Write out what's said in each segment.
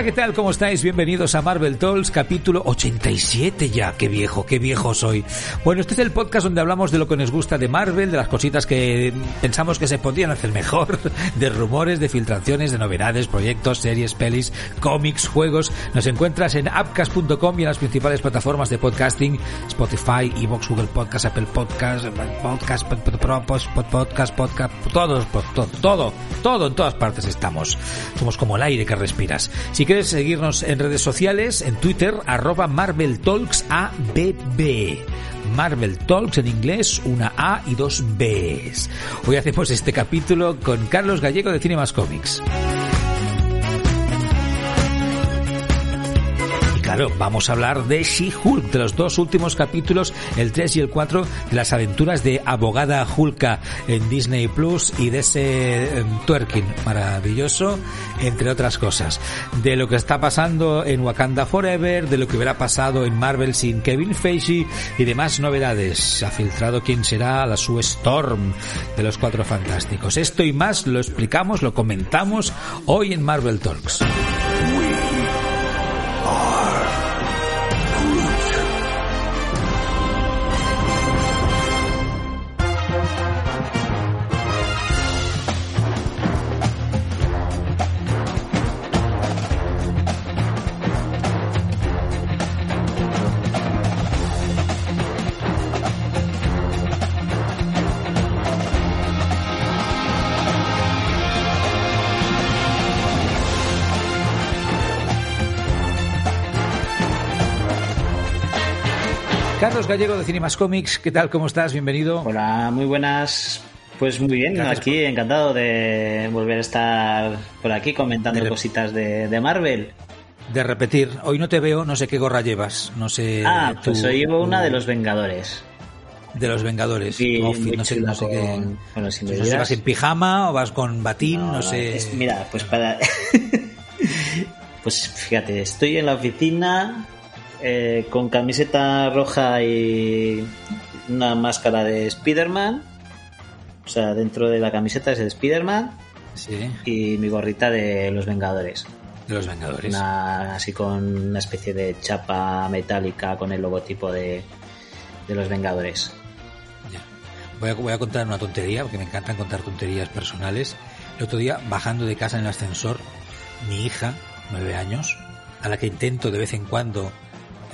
Hola, ¿qué tal? ¿Cómo estáis? Bienvenidos a Marvel Talks, capítulo 87 ya. Qué viejo, qué viejo soy. Bueno, este es el podcast donde hablamos de lo que nos gusta de Marvel, de las cositas que pensamos que se podían hacer mejor, de rumores, de filtraciones, de novedades, proyectos, series, pelis, cómics, juegos. Nos encuentras en appcast.com y en las principales plataformas de podcasting, Spotify, Evox, Google Podcast, Apple Podcast, Podcast, Podcast, Podcast, Podcast, todos, todo, todo, todo, en todas partes estamos. Somos como el aire que respiras. Si quieres seguirnos en redes sociales, en Twitter, arroba Marvel Talks ABB. Marvel Talks en inglés, una A y dos Bs. Hoy hacemos este capítulo con Carlos Gallego de Cinemas Comics. Claro, vamos a hablar de She-Hulk, de los dos últimos capítulos, el 3 y el 4, de las aventuras de Abogada Hulka en Disney Plus y de ese um, twerking maravilloso, entre otras cosas. De lo que está pasando en Wakanda Forever, de lo que hubiera pasado en Marvel sin Kevin Feige y demás novedades. Se ha filtrado quién será la Sue Storm de los Cuatro Fantásticos. Esto y más lo explicamos, lo comentamos hoy en Marvel Talks. Carlos Gallego de Cinemas Comics, ¿qué tal? ¿Cómo estás? Bienvenido. Hola, muy buenas. Pues muy bien, Gracias aquí por- encantado de volver a estar por aquí comentando De- cositas de, de Marvel. De repetir, hoy no te veo, no sé qué gorra llevas, no sé. ah, tú- pues hoy llevo una de los Vengadores. de los Vengadores. Outfit, no sé, no sé qué. bueno, si me no sé vas en pijama o vas con batín, no, sé. es- mira, pues para... pues fíjate, estoy en la oficina eh, con camiseta roja y una máscara de Spider-Man. O sea, dentro de la camiseta es de Spider-Man Sí, y mi gorrita de los Vengadores. de los Vengadores. Una- así con una especie de chapa metálica con el logotipo de, de los Vengadores. Ya. Voy, a, voy a contar una tontería, porque me encantan contar tonterías personales. El otro día, bajando de casa en el ascensor, mi hija, nueve años, a la que intento de vez en cuando,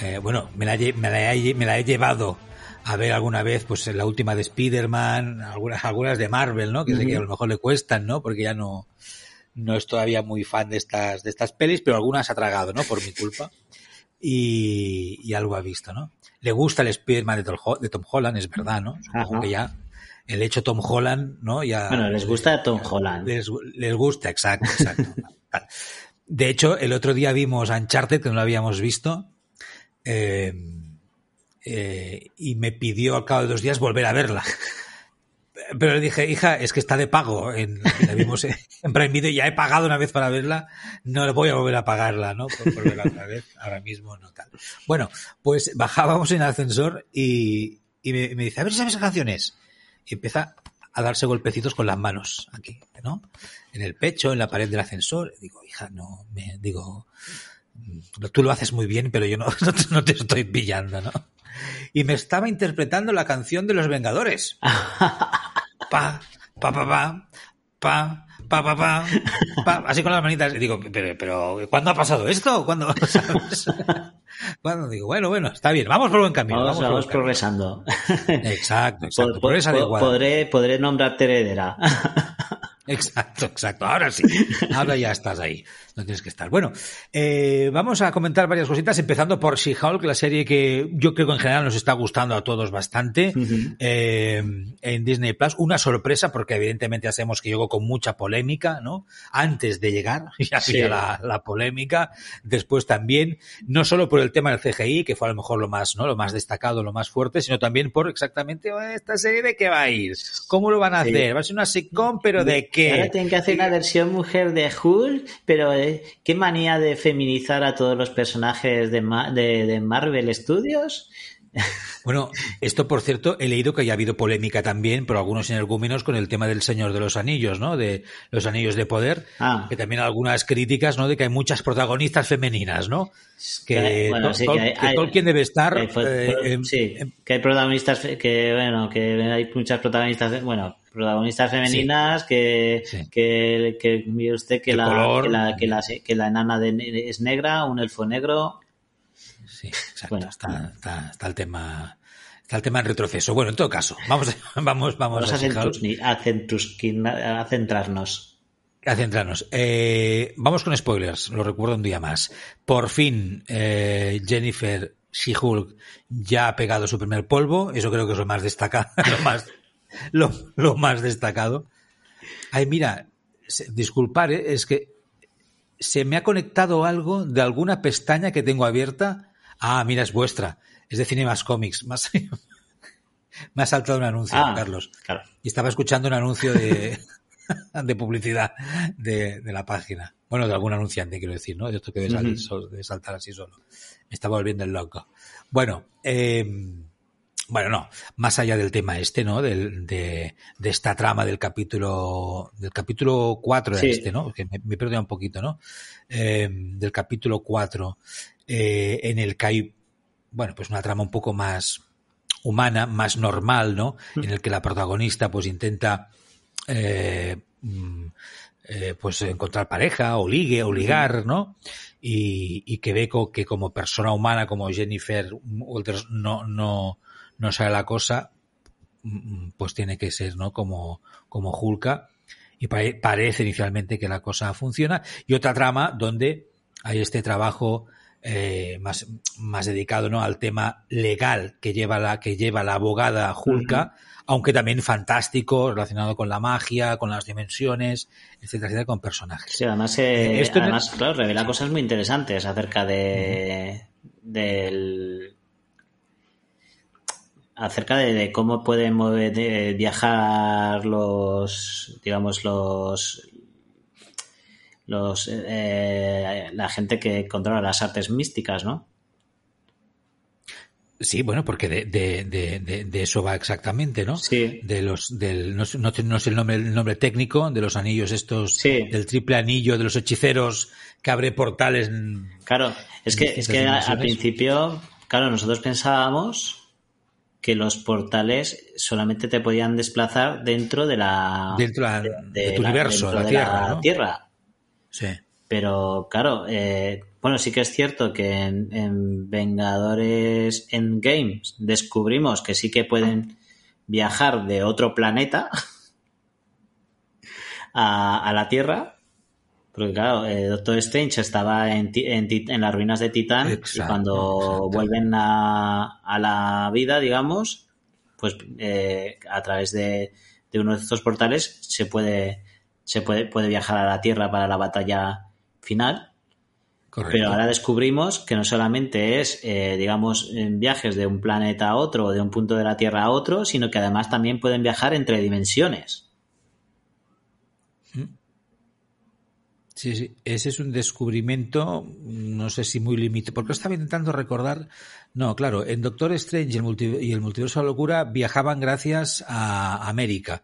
eh, bueno, me la, lle- me, la he, me la he llevado a ver alguna vez, pues la última de Spider-Man, algunas, algunas de Marvel, ¿no? Que sé que a lo mejor le cuestan, ¿no? Porque ya no, no es todavía muy fan de estas, de estas pelis, pero algunas ha tragado, ¿no? Por mi culpa. Y, y algo ha visto, ¿no? Le gusta el Spider-Man de Tom, Ho- de Tom Holland, es verdad, ¿no? Supongo que ya el hecho Tom Holland, ¿no? Ya, Bueno, les gusta Tom Holland. Les, les gusta, exacto, exacto. De hecho, el otro día vimos Uncharted, que no lo habíamos visto, eh, eh, y me pidió al cabo de dos días volver a verla. Pero le dije, hija, es que está de pago. La vimos en Prime Video, ya he pagado una vez para verla, no voy a volver a pagarla, ¿no? Por, por verla otra vez, ahora mismo no tal. Bueno, pues bajábamos en el ascensor y, me, dice, a ver si sabes qué canción es. Y empieza a darse golpecitos con las manos aquí, ¿no? En el pecho, en la pared del ascensor. Digo, hija, no, me digo, tú lo haces muy bien, pero yo no, no, te, no te estoy pillando, ¿no? Y me estaba interpretando la canción de los Vengadores. Pa, pa, pa, pa, pa, pa, pa, pa, pa, así con las manitas. Y digo, pero, pero, ¿cuándo ha pasado esto? ¿Cuándo? ¿Sabes? Digo, bueno, bueno, está bien, vamos por buen camino. Vamos, Vamos, vamos buen camino. progresando. Exacto, exacto. Po- Progresa po- adecuada. podré, podré nombrarte heredera. Exacto, exacto. Ahora sí. Ahora ya estás ahí. No tienes que estar. Bueno, eh, vamos a comentar varias cositas, empezando por She-Hulk, la serie que yo creo que en general nos está gustando a todos bastante eh, en Disney Plus. Una sorpresa, porque evidentemente ya sabemos que llegó con mucha polémica, ¿no? Antes de llegar, ya había la, la, polémica. Después también, no solo por el tema del CGI, que fue a lo mejor lo más, ¿no? Lo más destacado, lo más fuerte, sino también por exactamente esta serie de qué va a ir, cómo lo van a hacer. Va a ser una sitcom, pero de qué. Ahora tienen que hacer una versión mujer de Hulk, pero qué manía de feminizar a todos los personajes de, de, de Marvel Studios. Bueno, esto por cierto, he leído que haya habido polémica también por algunos energúmenos con el tema del Señor de los Anillos, ¿no? De los Anillos de Poder, ah. que también algunas críticas, ¿no? De que hay muchas protagonistas femeninas, ¿no? Que, bueno, sí, que, hay, que Tolkien debe estar. eh, sí, que hay protagonistas, que bueno, que hay muchas protagonistas, bueno, protagonistas femeninas sí. que, sí. que, que mire usted que la, color, que la, que la, que la enana de, es negra, un elfo negro. Sí, exacto. Bueno, está, está, está, el tema. Está el tema en retroceso. Bueno, en todo caso, vamos, vamos, vamos, vamos a, a, a, a centrarnos. A centrarnos. Eh, vamos con spoilers, lo recuerdo un día más. Por fin, eh, Jennifer She-Hulk ya ha pegado su primer polvo. Eso creo que es lo más destacado, lo más, lo, lo más destacado. Ay, mira, disculpar, ¿eh? es que se me ha conectado algo de alguna pestaña que tengo abierta. Ah, mira, es vuestra. Es de Cinemas Comics. Más, me ha saltado un anuncio, ah, Carlos. Claro. Y estaba escuchando un anuncio de, de publicidad de, de, la página. Bueno, de algún anunciante, quiero decir, ¿no? De esto que debe, salir, uh -huh. saltar así solo. Me estaba volviendo el loco. Bueno, eh, bueno, no, más allá del tema este, ¿no? Del, de, de, esta trama del capítulo, del capítulo 4 de sí. este, ¿no? Que me, me perdí un poquito, ¿no? Eh, del capítulo 4, eh, en el que hay, bueno, pues una trama un poco más humana, más normal, ¿no? Mm. En el que la protagonista, pues intenta, eh, eh, pues encontrar pareja o ligue o ligar, ¿no? Y, y que ve que como persona humana como Jennifer Walters no, no, no sale la cosa, pues tiene que ser, ¿no? Como, como Hulka. Y pare, parece inicialmente que la cosa funciona. Y otra trama donde hay este trabajo eh, más, más dedicado ¿no? al tema legal que lleva la, que lleva la abogada uh -huh. aunque también fantástico, relacionado con la magia, con las dimensiones, etcétera, etcétera, con personajes. Sí, además, eh, Esto además claro, revela cosas muy interesantes acerca de, uh -huh. del acerca de, de cómo pueden mover, de, viajar los, digamos, los, los, eh, la gente que controla las artes místicas, ¿no? Sí, bueno, porque de, de, de, de, eso va exactamente, ¿no? Sí. De los, del, no, no, no sé el nombre, el nombre técnico, de los anillos estos, sí. del triple anillo, de los hechiceros que abre portales. Claro, es que, es que al principio, claro, nosotros pensábamos que los portales solamente te podían desplazar dentro de la dentro la, de, de, tu la, universo, la, tierra, la ¿no? tierra. Sí. Pero claro, eh, bueno, sí que es cierto que en, en Vengadores Endgames descubrimos que sí que pueden viajar de otro planeta a, a la Tierra, porque claro, eh, Doctor Strange estaba en, en, en, las ruinas de Titán exacto, y cuando exacto. vuelven a, a, la vida, digamos, pues eh, a través de, de, uno de estos portales se puede se puede, puede viajar a la Tierra para la batalla final. Correcto. Pero ahora descubrimos que no solamente es, eh, digamos, en viajes de un planeta a otro o de un punto de la Tierra a otro, sino que además también pueden viajar entre dimensiones. Sí, sí, ese es un descubrimiento, no sé si muy limitado, porque estaba intentando recordar, no, claro, en Doctor Strange y el, multiverso de la locura viajaban gracias a América,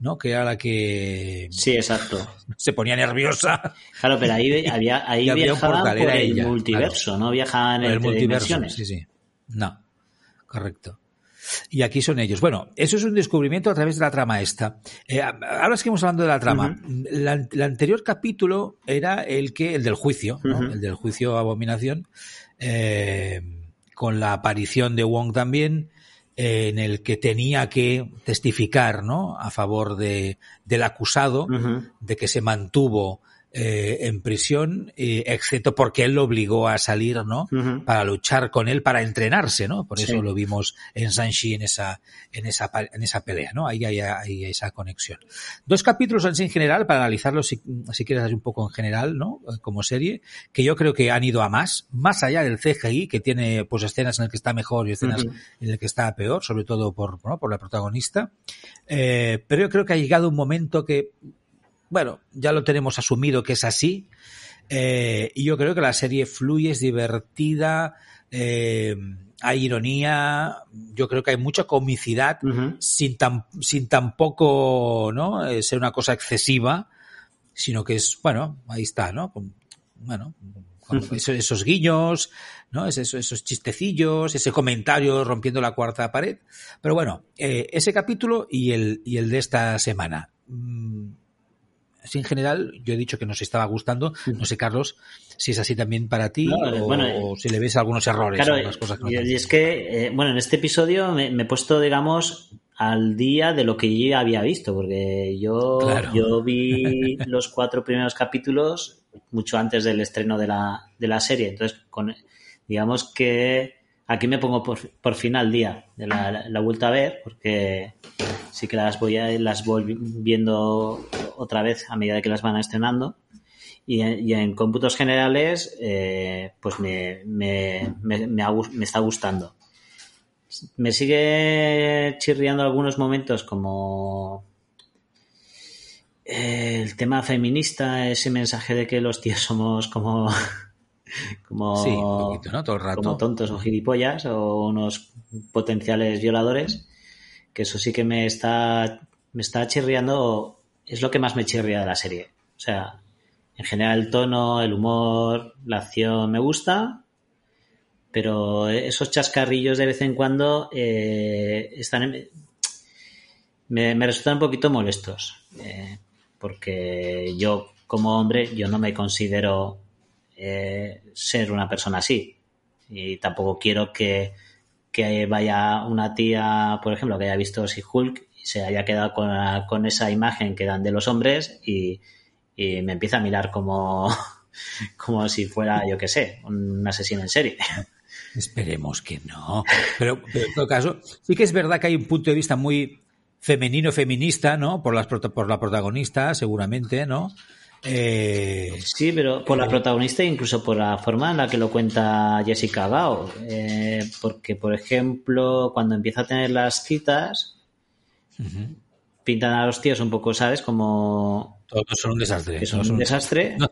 ¿no? Que era la que... Sí, exacto. Se ponía nerviosa. Claro, pero ahí, había, ahí había viajaban portal, por el ella, multiverso, claro. no viajaban en el multiverso, dimensiones. Sí, sí. No, correcto. Y aquí son ellos. Bueno, eso es un descubrimiento a través de la trama esta. Eh, ahora seguimos hablando de la trama. Uh -huh. la, el anterior capítulo era el que, el del juicio, uh -huh. el del juicio abominación, eh, con la aparición de Wong también, eh, en el que tenía que testificar, ¿no? A favor de, del acusado, uh -huh. de que se mantuvo eh, en prisión, eh, excepto porque él lo obligó a salir, ¿no? Para luchar con él, para entrenarse, ¿no? Por eso lo vimos en Sanshi en esa, en esa, en esa pelea, ¿no? Ahí hay, hay esa conexión. Dos capítulos en general, para analizarlos si, si quieres un poco en general, ¿no? Como serie, que yo creo que han ido a más, más allá del CGI, que tiene pues escenas en las que está mejor y escenas en las que está peor, sobre todo por, ¿no? por la protagonista. Eh, pero yo creo que ha llegado un momento que bueno, ya lo tenemos asumido que es así. Eh, y yo creo que la serie fluye, es divertida, eh, hay ironía, yo creo que hay mucha comicidad sin, tan, sin tampoco ¿no? Eh, ser una cosa excesiva, sino que es, bueno, ahí está, ¿no? Bueno, esos, guiños, ¿no? Esos, esos, chistecillos, ese comentario rompiendo la cuarta pared. Pero bueno, ese capítulo y el, y el de esta semana. Mm, en general, yo he dicho que nos estaba gustando. No sé, Carlos, si es así también para ti o, si le ves algunos errores o cosas que Y es que, eh, bueno, en este episodio me, he puesto, digamos, al día de lo que yo había visto, porque yo, yo vi los cuatro primeros capítulos mucho antes del estreno de la, de la serie. Entonces, con, digamos que aquí me pongo por, por fin al día de la, vuelta a ver, porque sí que las voy, a, las voy viendo otra vez a medida que las van estrenando. Y, en cómputos generales, eh, pues me, me, me, me, está gustando. Me sigue chirriando algunos momentos como el tema feminista, ese mensaje de que los tíos somos como como, como tontos o gilipollas o unos potenciales violadores, que eso sí que me está, me está chirriando, es lo que más me chirria de la serie. O sea, en general el tono, el humor, la acción me gusta, pero esos chascarrillos de vez en cuando eh, están me, me, resultan un poquito molestos, eh, porque yo como hombre yo no me considero eh, ser una persona así. Y tampoco quiero que, vaya una tía, por ejemplo, que haya visto si Hulk y se haya quedado con, esa imagen que dan de los hombres y, me empieza a mirar como, como si fuera, yo que sé, un asesino en serie. Esperemos que no. Pero, en todo caso, sí que es verdad que hay un punto de vista muy femenino, feminista, ¿no? Por, las, por la protagonista, seguramente, ¿no? Eh, sí, pero por la protagonista e incluso por la forma en la que lo cuenta Jessica Gao. Eh, porque, por ejemplo, cuando empieza a tener las citas, pintan a los tíos un poco, ¿sabes? Como todos son un desastre. Que son un desastre.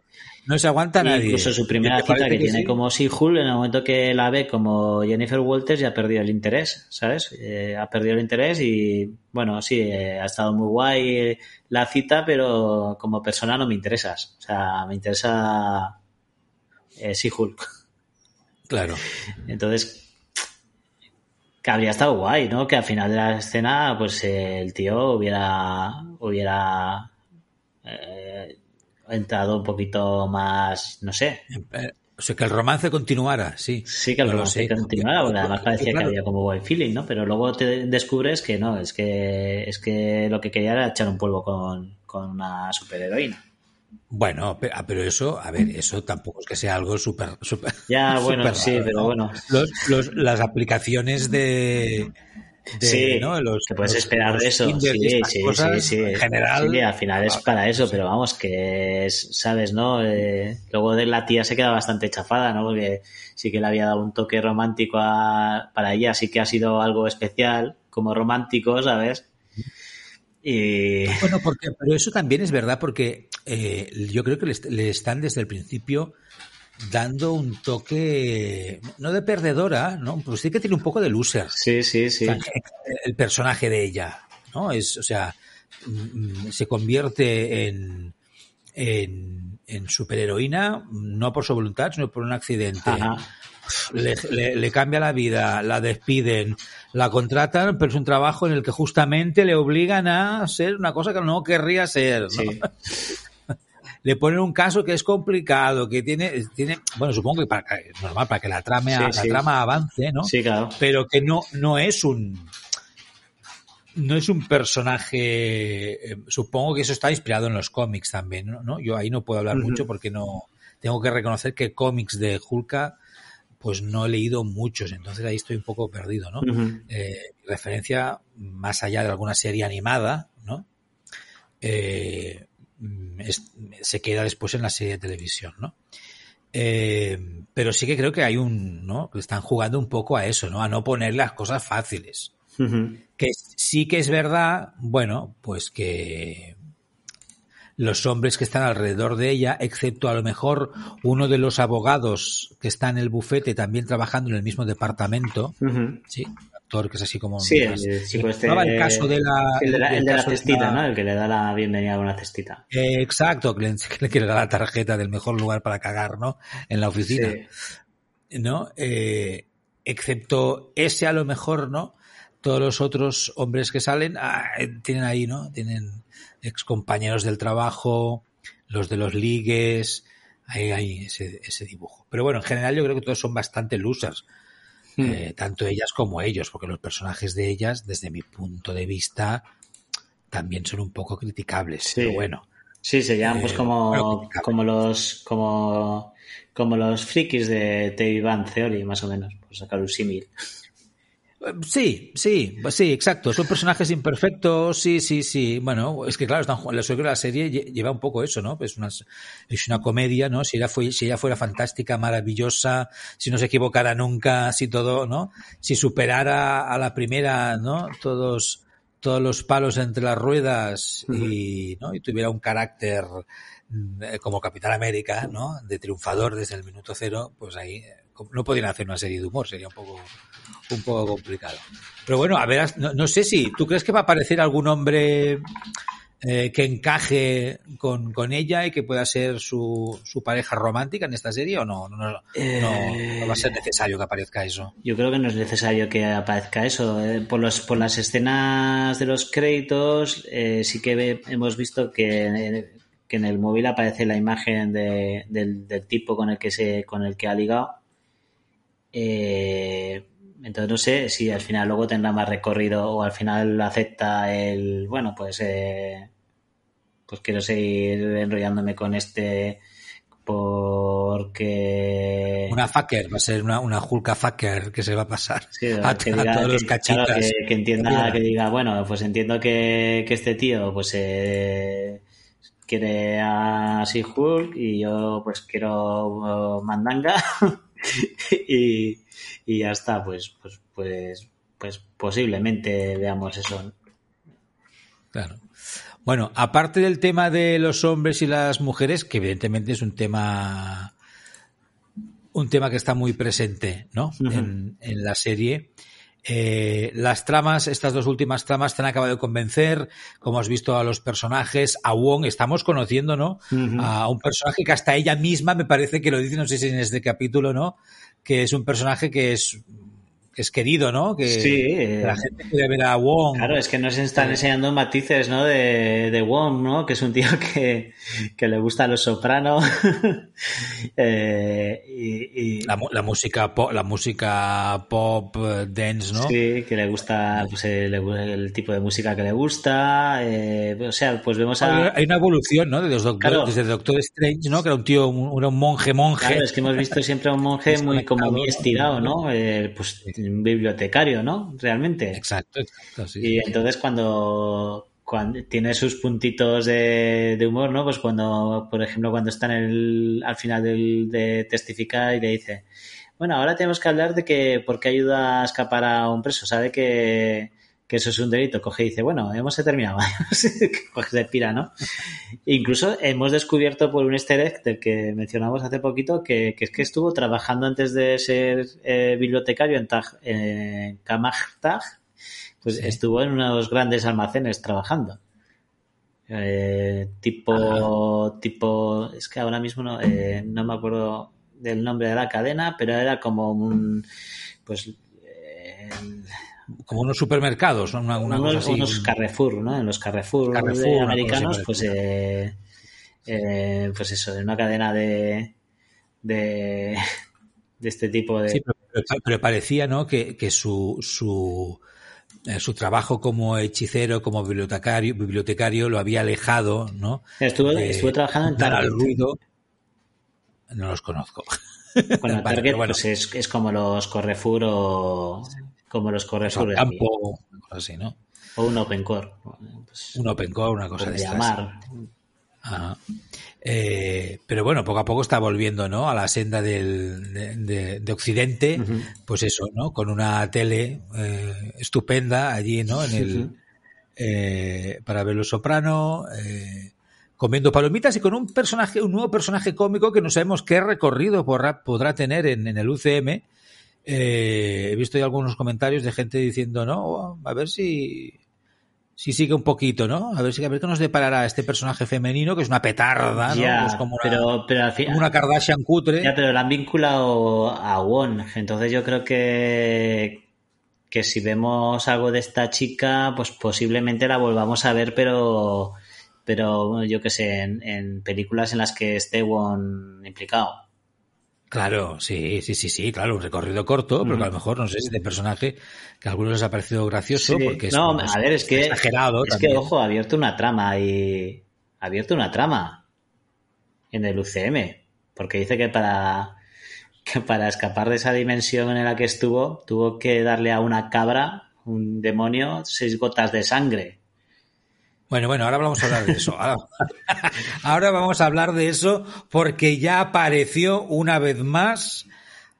No, se aguanta nadie. Incluso su primera cita que, tiene como si en el momento que la ve como Jennifer Walters, ya ha perdido el interés, ¿sabes? Eh, ha perdido el interés y, bueno, sí, eh, ha estado muy guay la cita, pero como persona no me interesas. O sea, me interesa eh, Hulk. Claro. Entonces, que habría estado guay, ¿no? Que al final de la escena, pues el tío hubiera, hubiera eh, entrado un poquito más, no sé. Eh, o sea, que el romance continuara, sí. Sí, que el romance continuara, porque además parecía que había como buen feeling, ¿no? Pero luego te descubres que no, es que, es que lo que quería era echar un polvo con, con una superheroína. Bueno, ah, pero, eso, a ver, eso tampoco es que sea algo súper, súper. Ya, bueno, sí, pero bueno. las aplicaciones de, sí, ¿no? Los, que puedes esperar de eso. Sí, sí, sí, En general. Sí, al final es para eso, pero vamos, que es, ¿sabes, no? Eh, luego de la tía se queda bastante chafada, ¿no? Porque sí que le había dado un toque romántico a, para ella, sí que ha sido algo especial, como romántico, ¿sabes? Y... Bueno, porque, pero eso también es verdad porque eh, yo creo que le están desde el principio dando un toque, no de perdedora, ¿no? Pero sí que tiene un poco de loser. Sí, sí, sí. el personaje de ella, ¿no? Es, o sea, mm, se convierte en, en, en superheroína, no por su voluntad, sino por un accidente. Le, le, cambia la vida, la despiden, la contratan, pero es un trabajo en el que justamente le obligan a ser una cosa que no querría ser. ¿no? Sí. le ponen un caso que es complicado, que tiene, tiene bueno, supongo que para, es normal, para que la trama, la trama avance, ¿no? Sí, claro. Pero que no, no es un, no es un personaje. eh, supongo que eso está inspirado en los cómics también, ¿no? Yo ahí no puedo hablar mucho porque no. Tengo que reconocer que cómics de Hulka, pues no he leído muchos, entonces ahí estoy un poco perdido, ¿no? Eh, referencia más allá de alguna serie animada, ¿no? Eh, es- se queda después en la serie de televisión, ¿no? Eh, pero sí que creo que hay un, ¿no? Que están jugando un poco a eso, ¿no? A no poner las cosas fáciles. Que sí que es verdad, bueno, pues que los hombres que están alrededor de ella, excepto a lo mejor uno de los abogados que está en el bufete también trabajando en el mismo departamento, sí, que es así como Sí, más- el este- caso de la El de la, el el de la de cestita, la- ¿no? El que le da la bienvenida con una cestita. Eh, exacto, que le, que le da la tarjeta del mejor lugar para cagar, ¿no? En la oficina. Sí. ¿no? Eh, excepto ese a lo mejor, ¿no? Todos los otros hombres que salen ah, eh, tienen ahí, ¿no? Tienen ex compañeros del trabajo, los de los ligues, ahí hay ese, ese dibujo. Pero bueno, en general yo creo que todos son bastante losers, Hmm. eh, tanto ellas como ellos, porque los personajes de ellas, desde mi punto de vista, también son un poco criticables. Sí. Pero bueno, Sí, serían pues Eh, como, bueno, como los como, como los frikis de The Big Bang Theory, más o menos, por sacar un símil. Sí, sí, sí, exacto. Son personajes imperfectos, sí, sí, sí. Bueno, es que claro, están, que la serie lle- lleva un poco eso, ¿no? Es una, es una comedia, ¿no? Si ella, fue, si ella fuera fantástica, maravillosa, si no se equivocara nunca, si todo, ¿no? Si superara a la primera, ¿no? Todos, todos los palos entre las ruedas y, ¿no? Y tuviera un carácter eh, como Capitán América, ¿no? De triunfador desde el minuto cero, pues ahí no podrían hacer una serie de humor, sería un poco un poco complicado. Pero bueno, a ver, no, no sé si tú crees que va a aparecer algún hombre eh, que encaje con, con ella y que pueda ser su, su pareja romántica en esta serie o no, no, no, no, Eh, no va a ser necesario que aparezca eso. Yo creo que no es necesario que aparezca eso. eh. Por, los, por las escenas de los créditos, eh, sí que ve- hemos visto que, que en el móvil aparece la imagen de- del, del tipo con el que se con el que ha ligado. Eh, entonces no sé si al final luego tendrá más recorrido o al final acepta el bueno pues eh, pues quiero seguir enrollándome con este porque Una fucker, va a ser una, una Hulka fucker que se va a pasar Sí, a, que a diga- todos los cachitas. claro, que, que entienda, que diga, bueno, pues entiendo que, que este tío pues eh, quiere a Sea Hulk y yo pues quiero uh, mandanga y, y ya está, pues, pues, pues, pues posiblemente veamos eso. Claro. Bueno, aparte del tema de los hombres y las mujeres, que evidentemente es un tema un tema que está muy presente, ¿no? En, en la serie. Eh, las tramas, estas dos últimas tramas, te han acabado de convencer, como has visto a los personajes, a Wong, estamos conociendo, ¿no? A un personaje que hasta ella misma me parece que lo dice, no sé si en este capítulo, ¿no? Que es un personaje que es, es querido, ¿no? Que, Sí, eh, la gente quiere ver a Wong. Claro, es que nos están enseñando matices, ¿no? De, de Wong, ¿no? Que es un tío que, que le gusta los sopranos. eh, y, y- La, música pop, la música pop eh, dance, ¿no? Sí, que le gusta pues, el, el tipo de música que le gusta. eh, o sea, pues vemos a. Hay una evolución, ¿no? Claro. desde Doctor Strange, ¿no? Que era un tío, un, era un monje, monje. Claro, es que hemos visto siempre a un monje muy como muy estirado, ¿no? Eh, pues un bibliotecario, ¿no? Realmente. Exacto, exacto, sí. Y entonces cuando, cuando tiene sus puntitos de, de humor, ¿no? Pues cuando, por ejemplo, cuando está en el, al final del, de testificar y le dice, bueno, ahora tenemos que hablar de que por qué ayuda a escapar a un preso, sabe que, que eso es un delito. Coge y dice, bueno, hemos terminado. Coge se pira, ¿no? Incluso hemos descubierto por un easter del que mencionamos hace poquito que, que es que estuvo trabajando antes de ser eh, bibliotecario en, Taj, pues Sí. estuvo en unos grandes almacenes trabajando. Eh, tipo, tipo, es que ahora mismo no, eh, no me acuerdo del nombre de la cadena, pero era como un, pues, eh, Como unos supermercados, ¿no? Una, una unos, cosa así. unos Carrefour, ¿no? En los Carrefour, americanos, pues, eh, eh, pues eso, en una cadena de, de, de este tipo de... Sí, pero, pero- pero parecía, ¿no? Que, que su, su eh, su trabajo como hechicero, como bibliotecario, bibliotecario lo había alejado, ¿no? Estuve, trabajando en al Target. ruido. No los conozco. Bueno, Vale, Target bueno. pues es, es como los Carrefour o como los campo, así, ¿no? o un Open Core. Pues, Un open core, una cosa de estas. llamar. Ajá. Eh, pero bueno, poco a poco está volviendo, ¿no? A la senda del, de, de- de Occidente, pues eso, ¿no? Con una tele eh, estupenda allí, ¿no? En el, eh, para ver los soprano, eh, comiendo palomitas y con un personaje, un nuevo personaje cómico que no sabemos qué recorrido podrá, podrá tener en, en el UCM. Eh, he visto ya algunos comentarios de gente diciendo, no, a ver si, si sigue un poquito, ¿no? A ver si a ver qué nos deparará este personaje femenino que es una petarda, ¿no? Ya, como una, pero, pero al fin- como una Kardashian cutre. Ya, pero la han vinculado a Won. Entonces yo creo que, que si vemos algo de esta chica, pues posiblemente la volvamos a ver, pero, pero bueno, yo que sé, en, en películas en las que esté Won implicado. Claro, sí, sí, sí, sí, claro, un recorrido corto, pero que a lo mejor, no sé, si de personaje que a algunos les ha parecido gracioso Sí. porque es, no, a ver, es que, exagerado es que, ojo, ha abierto una trama y ha abierto una trama en el UCM, porque dice que para que para escapar de esa dimensión en la que estuvo, tuvo que darle a una cabra, un demonio, seis gotas de sangre. Bueno, bueno, ahora vamos a hablar de eso. Ahora, vamos a hablar de eso porque ya apareció una vez más,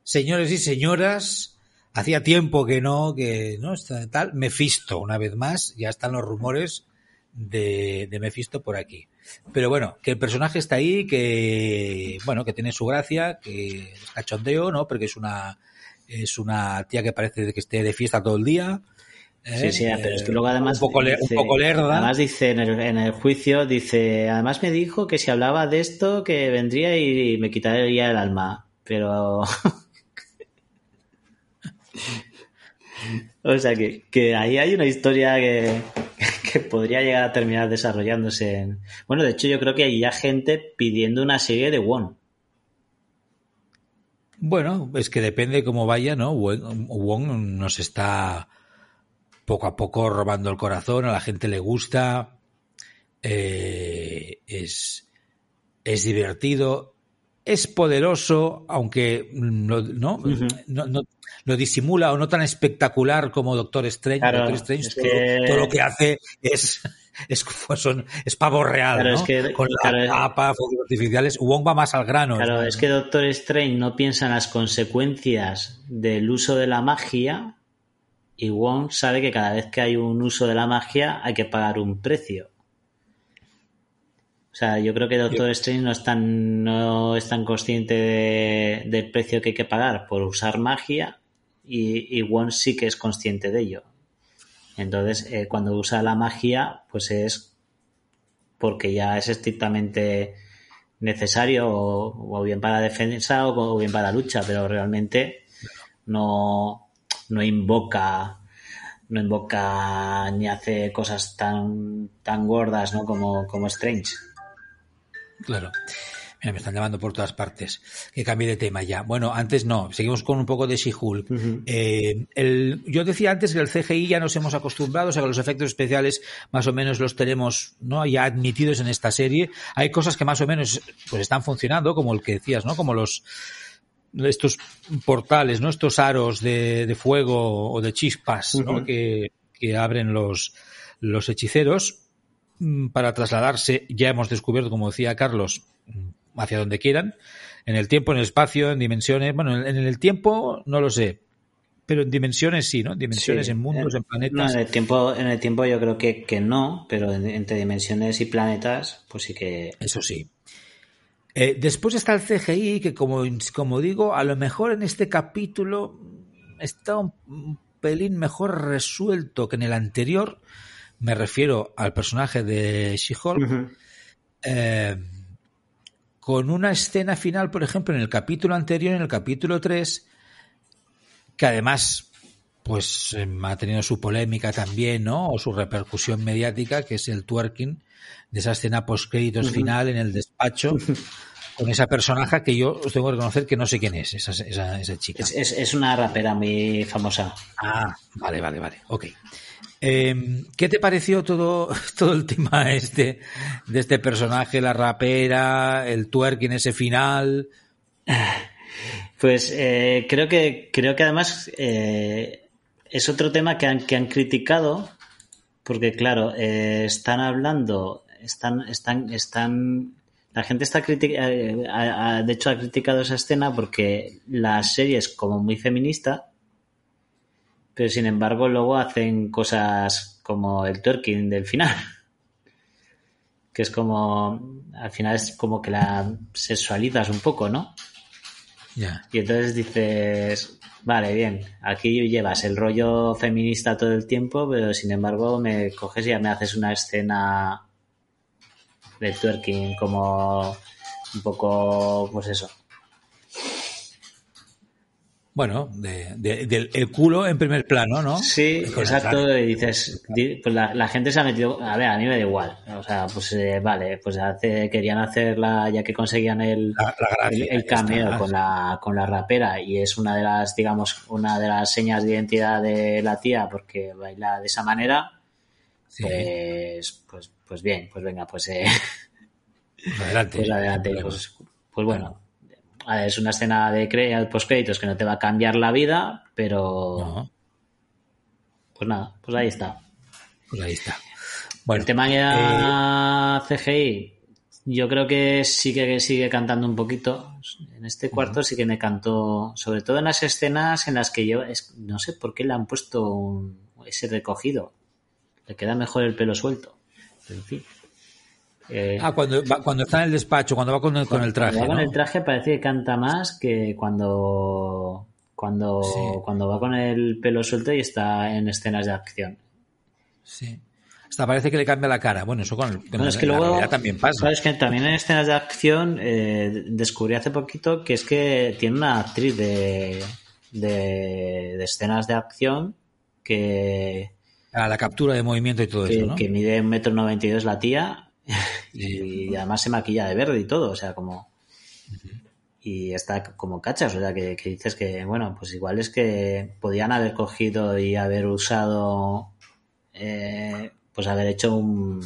señores y señoras, hacía tiempo que no, que no está tal, Mephisto, una vez más, ya están los rumores de, de Mephisto por aquí. Pero bueno, que el personaje está ahí, que bueno, que tiene su gracia, que es cachondeo, ¿no? Porque es una es una tía que parece que esté de fiesta todo el día. Sí, sí, ¿eh? pero es que luego además un poco, le- dice- un poco lerda. Además dice en el, en el juicio, dice, además me dijo que si hablaba de esto que vendría y me quitaría el alma, pero o sea que, que ahí hay una historia que, que podría llegar a terminar desarrollándose en... Bueno, de hecho yo creo que hay ya gente pidiendo una serie de Won. Bueno, es que depende cómo vaya, ¿no? Wong nos está poco a poco robando el corazón, a la gente le gusta, eh, es, es divertido, es poderoso, aunque ¿no? No, no- lo disimula o no tan espectacular como Doctor Strange. Claro, Doctor Strange todo, que- todo lo que hace es, es, pues son- es pavo real, Claro, es que- Con la claro, es- capa, fuegos artificiales. Wong va más al grano. Claro, es que Doctor Strange no piensa en las consecuencias del uso de la magia y Wong sabe que cada vez que hay un uso de la magia hay que pagar un precio. O sea, yo creo que Doctor Strange no es tan, no es tan consciente de- del precio que hay que pagar por usar magia y, y Wong sí que es consciente de ello. Entonces, eh, cuando usa la magia, pues es porque ya es estrictamente necesario o, o bien para defensa o, o bien para lucha, pero realmente no, no invoca no invoca ni hace cosas tan tan gordas ¿no? como, como Strange. Claro. Mira, me están llamando por todas partes. Que cambie de tema ya. Bueno, antes no. Seguimos con un poco de She-Hulk. Eh, el- yo decía antes que el CGI ya nos hemos acostumbrado, o sea que los efectos especiales más o menos los tenemos ¿no? ya admitidos en esta serie. Hay cosas que más o menos pues están funcionando, como el que decías, ¿no? Como los estos portales, ¿no? Estos aros de, de fuego o de chispas, ¿no? Que, que abren los, los hechiceros mm, para trasladarse, ya hemos descubierto, como decía Carlos, mm, hacia donde quieran, en el tiempo, en el espacio, en dimensiones, bueno, en el tiempo no lo sé, pero en dimensiones sí, ¿no? En dimensiones, Sí. en mundos, Eh, en No, planetas. en el tiempo, en el tiempo yo creo que, que no, pero en- entre dimensiones y planetas, pues sí que. Eso sí. Eh, después está el CGI, que como, como digo, a lo mejor en este capítulo está un, un pelín mejor resuelto que en el anterior. Me refiero al personaje de She-Hulk. Eh, con una escena final, por ejemplo, en el capítulo anterior, en el capítulo 3, que además pues eh, ha tenido su polémica también, ¿no? O su repercusión mediática, que es el twerking de esa escena post créditos Ujú. final en el despacho, con esa personaje que yo os tengo que reconocer que no sé quién es, esa, esa, esa chica. Es, es, es, una rapera muy famosa. Ah, vale, vale, vale. Ok. Eh, ¿Qué te pareció todo, todo el tema este de este personaje, la rapera, el twerk ese final? Pues eh, creo que creo que además eh, es otro tema que han, que han criticado, porque claro, eh, están hablando, están, están, están la gente está criticando, de hecho ha criticado esa escena porque la serie es como muy feminista, pero sin embargo luego hacen cosas como el twerking del final. Que es como, al final es como que la sexualizas un poco, ¿no? Yeah. Y entonces dices, vale, bien, aquí llevas el rollo feminista todo el tiempo, pero sin embargo me coges y ya me haces una escena de twerking como un poco, pues eso. Bueno, de, de, del el culo en primer plano, ¿no? Sí, Con exacto. Y dices, pues la, la, gente se ha metido. A ver, a mí me da igual. O sea, pues eh, vale, pues hace, querían hacerla ya que conseguían el, la, la gracia, el, el cameo con la, con la rapera y es una de las, digamos, una de las señas de identidad de la tía porque baila de esa manera. Sí. Pues, pues, pues bien, pues venga, pues, eh, adelante. Pues adelante. Pues, pues bueno es una escena de cre post créditos que no te va a cambiar la vida, pero no. pues nada, pues ahí está. Pues ahí está. Bueno, el tema ya eh... CGI, yo creo que sí que sigue cantando un poquito. En este cuarto uh -huh. sí que me cantó, sobre todo en las escenas en las que yo, es, no sé por qué le han puesto un, ese recogido. Le queda mejor el pelo suelto. Pero en fin. Eh, ah, cuando, va, cuando está en el despacho, cuando va con el, con el traje. Cuando va ¿no? con el traje parece que canta más que cuando cuando, sí. cuando va con el pelo suelto y está en escenas de acción. Sí. Hasta parece que le cambia la cara. Bueno, eso con, con bueno, la, es que luego, también pasa. Sabes que también en escenas de acción eh, descubrí hace poquito que es que tiene una actriz de, de, de escenas de acción que... A la captura de movimiento y todo que, eso, ¿no? Que mide un metro noventa y dos la tía y además se maquilla de verde y todo, o sea, como... Y está como cachas, o sea, que, que, dices que, bueno, pues igual es que podían haber cogido y haber usado, eh, pues haber hecho un,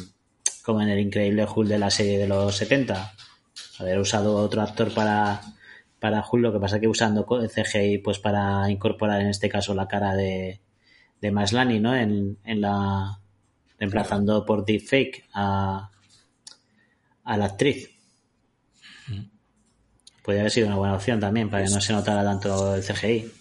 como en el increíble Hulk de la serie de los 70, haber usado otro actor para, para Hulk, lo que pasa que usando CGI, pues para incorporar en este caso la cara de, de Maslany, ¿no? En, en la, reemplazando por deepfake a, a la actriz. Podría haber sido una buena opción también para que no se notara tanto el CGI.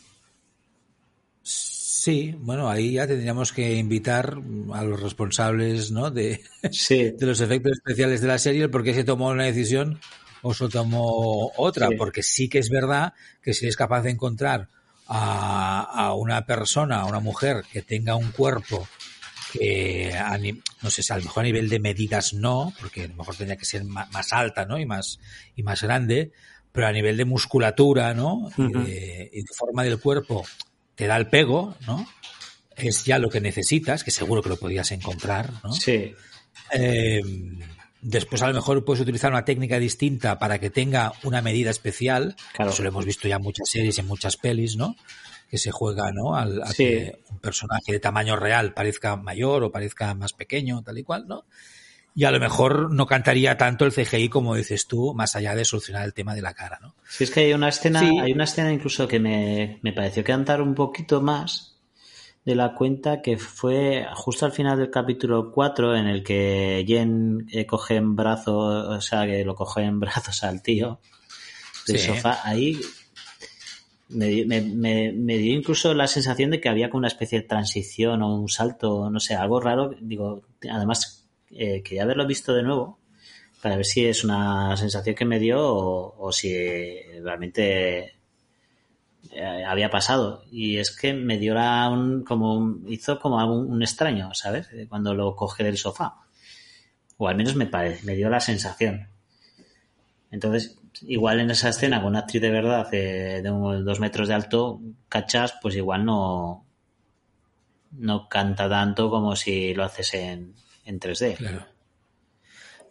Sí, bueno, ahí ya tendríamos que invitar a los responsables ¿no? de, sí. de los efectos especiales de la serie, por qué se tomó una decisión o se tomó otra, sí. porque sí que es verdad que si eres capaz de encontrar a, a una persona, a una mujer que tenga un cuerpo que a, no sé si a lo mejor a nivel de medidas no, porque a lo mejor tendría que ser más, más, alta, ¿no? Y más, y más grande, pero a nivel de musculatura, ¿no? Uh -huh. y, de, y, de, forma del cuerpo te da el pego, ¿no? Es ya lo que necesitas, que seguro que lo podías encontrar, ¿no? Sí. Eh, después a lo mejor puedes utilizar una técnica distinta para que tenga una medida especial. Claro. Eso lo hemos visto ya en muchas series, en muchas pelis, ¿no? Que se juega, ¿no? Al, a sí. que un personaje de tamaño real parezca mayor o parezca más pequeño, tal y cual, ¿no? Y a lo mejor no cantaría tanto el CGI como dices tú, más allá de solucionar el tema de la cara, ¿no? Sí, es que hay una escena, sí. hay una escena incluso que me, me pareció cantar un poquito más de la cuenta que fue justo al final del capítulo 4 en el que Jen eh, coge en brazos, o sea, que lo coge en brazos al tío del sí. sofá. Ahí me, me, me, me, dio incluso la sensación de que había como una especie de transición o un salto, no sé, algo raro. Digo, además, eh, quería haberlo visto de nuevo para ver si es una sensación que me dio o, si realmente eh, había pasado. Y es que me dio la, un, como un, hizo como un, un, extraño, ¿sabes? Cuando lo coge del sofá. O al menos me parece, me dio la sensación. Entonces, igual en esa escena con una actriz de verdad eh, de dos metros de alto, cachas, pues igual no no canta tanto como si lo haces en, en 3D. Claro.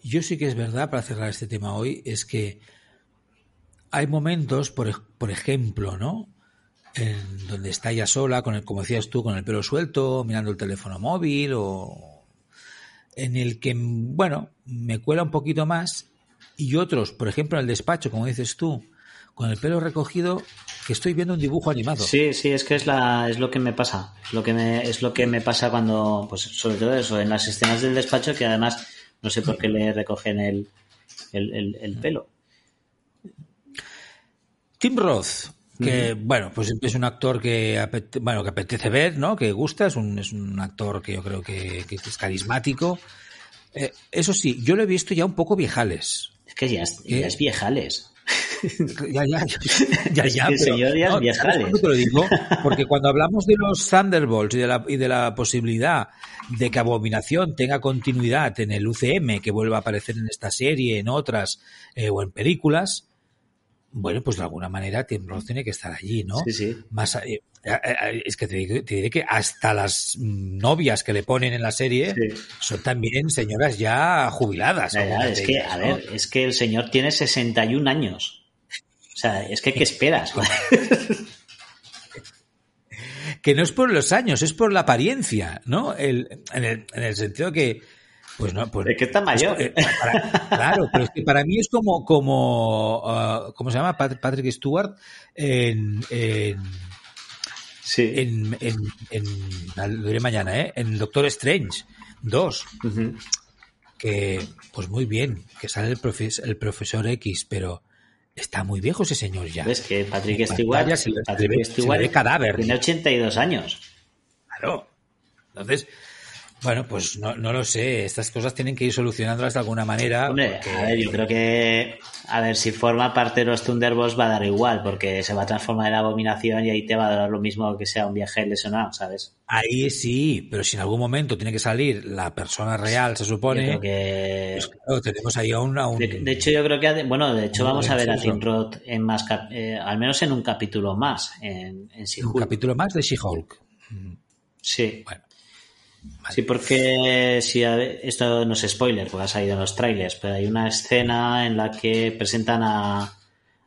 Yo sí que es verdad, para cerrar este tema hoy, es que hay momentos, por, por ejemplo, ¿no? En donde está ella sola, con el, como decías tú, con el pelo suelto, mirando el teléfono móvil, o en el que, bueno, me cuela un poquito más, y otros, por ejemplo, en el despacho, como dices tú, con el pelo recogido, que estoy viendo un dibujo animado. Sí, sí, es que es la, es lo que me pasa. Es lo que me, es lo que me pasa cuando, pues sobre todo eso, en las escenas del despacho, que además no sé por qué le recogen el, el, el, pelo. Tim Roth, que bueno, pues es un actor que bueno, que apetece ver, ¿no? Que gusta, es un, es un actor que yo creo que, que es carismático. Eh, eso sí, yo lo he visto ya un poco viejales. Es que ya es, ya es viejales. ya, ya, ya, ya. Es pero, señor ya no, viejales. Te lo digo? Porque cuando hablamos de los Thunderbolts y de, la, y de la posibilidad de que Abominación tenga continuidad en el UCM, que vuelva a aparecer en esta serie, en otras eh, o en películas, bueno, pues de alguna manera Tim Roth tiene que estar allí, ¿no? Sí, sí. Más, eh, eh, es que te, diré, te diré que hasta las novias que le ponen en la serie sí. son también señoras ya jubiladas. Es que, ellas, a ¿no? ver, es que el señor tiene 61 años. O sea, es que ¿qué esperas? que no es por los años, es por la apariencia, ¿no? El, en, el, en el sentido que, pues no, pues, es que está mayor. Es, para, claro, pero es que para mí es como, como, uh, ¿cómo se llama? Patrick Stewart en, en sí. en, en, en, lo diré mañana, ¿eh? En Doctor Strange 2. Uh -huh. Que, pues muy bien, que sale el, profes, el profesor X, pero está muy viejo ese señor ya. Es que Patrick Stewart, se Patrick se le, Stewart se le cadáver. tiene 82 años. Claro. Entonces, bueno, pues no, no, lo sé. Estas cosas tienen que ir solucionándolas de alguna manera. Hombre, porque... a ver, yo creo que. A ver, si forma parte de los Thunderbolts va a dar igual, porque se va a transformar en abominación y ahí te va a dar lo mismo que sea un viaje lesionado, ¿sabes? Ahí sí, pero si en algún momento tiene que salir la persona real, se supone. Yo creo que. Pues claro, tenemos ahí a un. A un... De, de, hecho, yo creo que. Bueno, de hecho, vamos a ver a Tim Roth en más. Eh, al menos en un capítulo más, en, en. Un capítulo más de She-Hulk. Sí. Bueno. Sí, porque si esto no es spoiler, porque ha salido en los trailers, pero hay una escena en la que presentan a,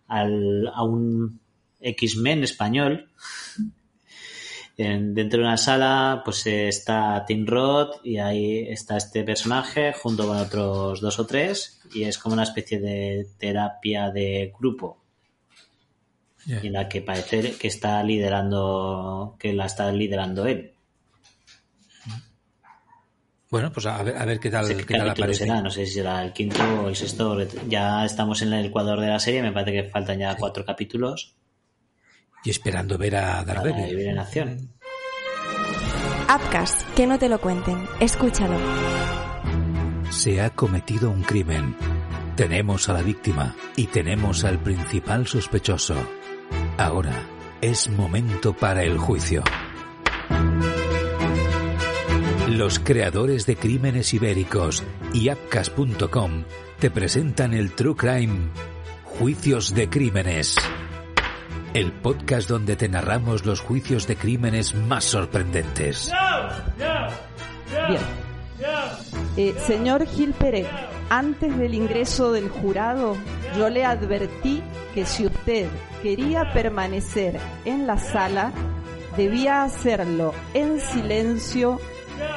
al, a un X-Men español. En, dentro de una sala, pues está Tim Roth y ahí está este personaje junto con otros dos o tres y es como una especie de terapia de grupo yeah. en la que parece que está liderando, que la está liderando él. Bueno, pues a ver, a ver qué tal, qué tal aparece. Será, no sé si será el quinto o el sexto. Ya estamos en el ecuador de la serie, me parece que faltan ya cuatro capítulos. Y esperando ver a Daredevil. vivir en acción. Upcast, que no te lo cuenten. Escúchalo. Se ha cometido un crimen. Tenemos a la víctima y tenemos al principal sospechoso. Ahora es momento para el juicio. Los creadores de Crímenes Ibéricos y Apcas.com te presentan el True Crime Juicios de Crímenes. El podcast donde te narramos los juicios de crímenes más sorprendentes. Bien. Eh, señor Gil Pérez, antes del ingreso del jurado, yo le advertí que si usted quería permanecer en la sala, debía hacerlo en silencio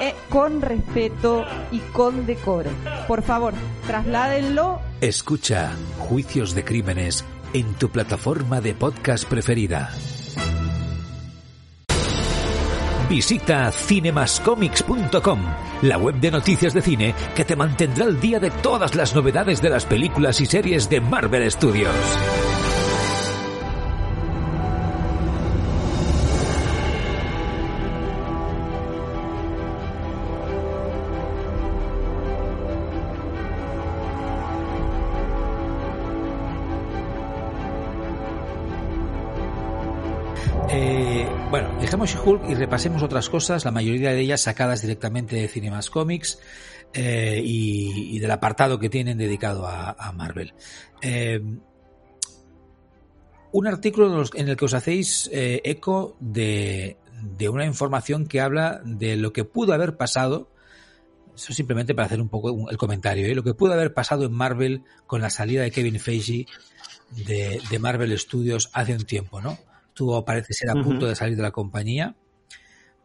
eh, con respeto y con decoro. Por favor, trasládenlo. Escucha Juicios de Crímenes en tu plataforma de podcast preferida. Visita cinemascomics.com, la web de noticias de cine que te mantendrá al día de todas las novedades de las películas y series de Marvel Studios. Dejemos She-Hulk y repasemos otras cosas, la mayoría de ellas sacadas directamente de Cinemas Comics eh, y, del apartado que tienen dedicado a, Marvel. Eh, un artículo en el que os hacéis eh, eco de, de, una información que habla de lo que pudo haber pasado Eso simplemente para hacer un poco el comentario. ¿eh? Lo que pudo haber pasado en Marvel con la salida de Kevin Feige de Marvel Studios hace un tiempo, ¿no? Estuvo, parece ser, a punto de salir de la compañía.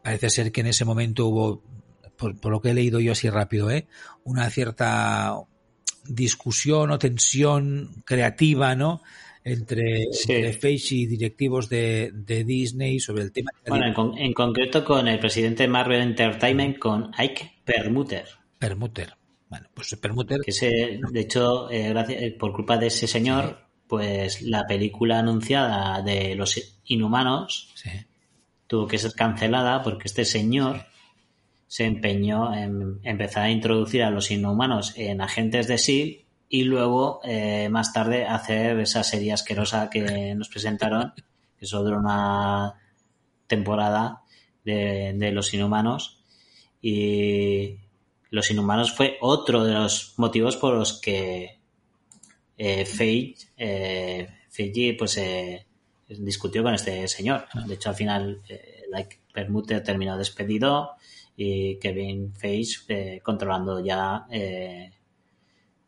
Parece ser que en ese momento hubo, por, por lo que he leído yo así rápido, ¿eh? una cierta discusión o tensión creativa, ¿no? Entre, Sí. entre Feige y directivos de, de Disney sobre el tema. Bueno, en, con- en concreto con el presidente de Marvel Entertainment, con Ike Permuter. Permuter. Bueno, pues Permuter. Que se, de hecho, eh, gracias, eh, por culpa de ese señor, pues la película anunciada de los inhumanos Sí. tuvo que ser cancelada porque este señor se empeñó en empezar a introducir a los inhumanos en agentes de S.H.I.E.L.D. y luego, eh, más tarde, hacer esa serie asquerosa que nos presentaron, que solo duró una temporada de, de los inhumanos. Y los inhumanos fue otro de los motivos por los que eh, Feige, eh, Feige, pues eh, discutió con este señor. De hecho, al final, eh, like, Permuter terminó despedido y Kevin Feige eh, controlando ya eh,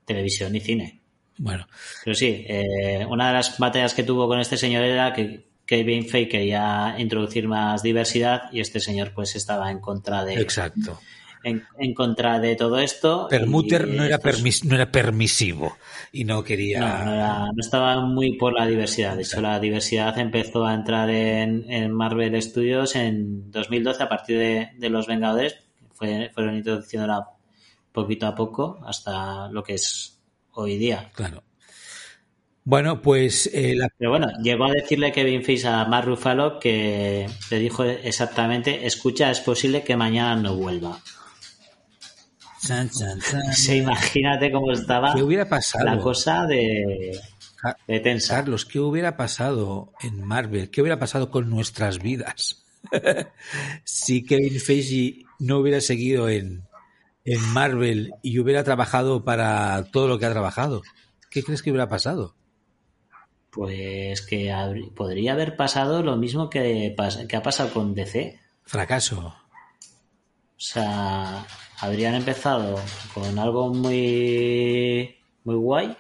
televisión y cine. Bueno, Pero sí, eh, una de las batallas que tuvo con este señor era que Kevin Feige quería introducir más diversidad y este señor pues estaba en contra de exacto. En, en contra de todo esto. Permuter y, no era, pues, permis- no era permisivo y no quería. No, no, era- no estaba muy por la diversidad. De hecho, la diversidad empezó a entrar en, en Marvel Studios en 2012 a partir de, de Los Vengadores. Fue- fueron introduciéndola poquito a poco hasta lo que es hoy día. Claro. Bueno, pues eh, la- Pero bueno, llegó a decirle Kevin Feige a Mark Ruffalo que le dijo exactamente, escucha, es posible que mañana no vuelva. Chan, chan, chan. Se imagínate cómo estaba ¿Qué hubiera pasado? la cosa de, de tensa. Carlos, ¿qué hubiera pasado en Marvel? ¿Qué hubiera pasado con nuestras vidas? si Kevin Feige no hubiera seguido en, en Marvel y hubiera trabajado para todo lo que ha trabajado. ¿Qué crees que hubiera pasado? Pues que podría haber pasado lo mismo que, pas- que ha pasado con DC. Fracaso. O sea, habrían empezado con algo muy, muy guay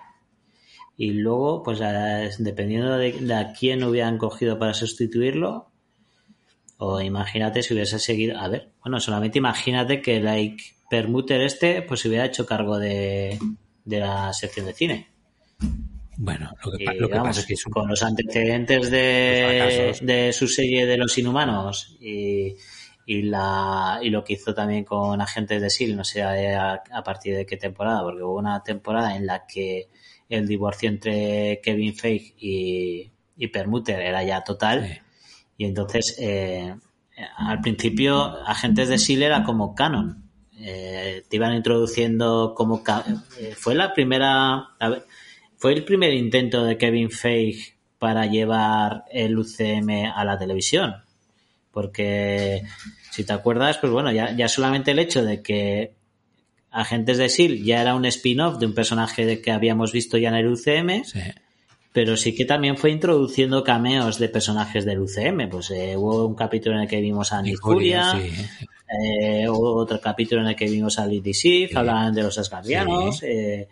y luego, pues a- dependiendo de, de a quién hubieran cogido para sustituirlo, o imagínate si hubiese seguido, a ver, bueno, solamente imagínate que like Permuter este, pues se hubiera hecho cargo de, de la sección de cine. Bueno, lo que, Y, pa- lo que vamos, pasa es que con los antecedentes Los de, de su serie de los inhumanos y, y la y lo que hizo también con agentes de SEAL, no sé a, a partir de qué temporada, porque hubo una temporada en la que el divorcio entre Kevin Feige y, y Permuter era ya total. Sí. y entonces eh, al principio agentes de SEAL era como canon. Eh, te iban introduciendo como eh, fue la primera a ver, fue el primer intento de Kevin Feige para llevar el UCM a la televisión porque si te acuerdas pues bueno ya, ya solamente el hecho de que Agentes de SEAL ya era un spin-off de un personaje que habíamos visto ya en el UCM Sí. pero sí que también fue introduciendo cameos de personajes del UCM. Pues eh, hubo un capítulo en el que vimos a Nicuria, sí. eh, hubo otro capítulo en el que vimos a Lady Sif, Sí. hablaban de los Asgardianos, eh,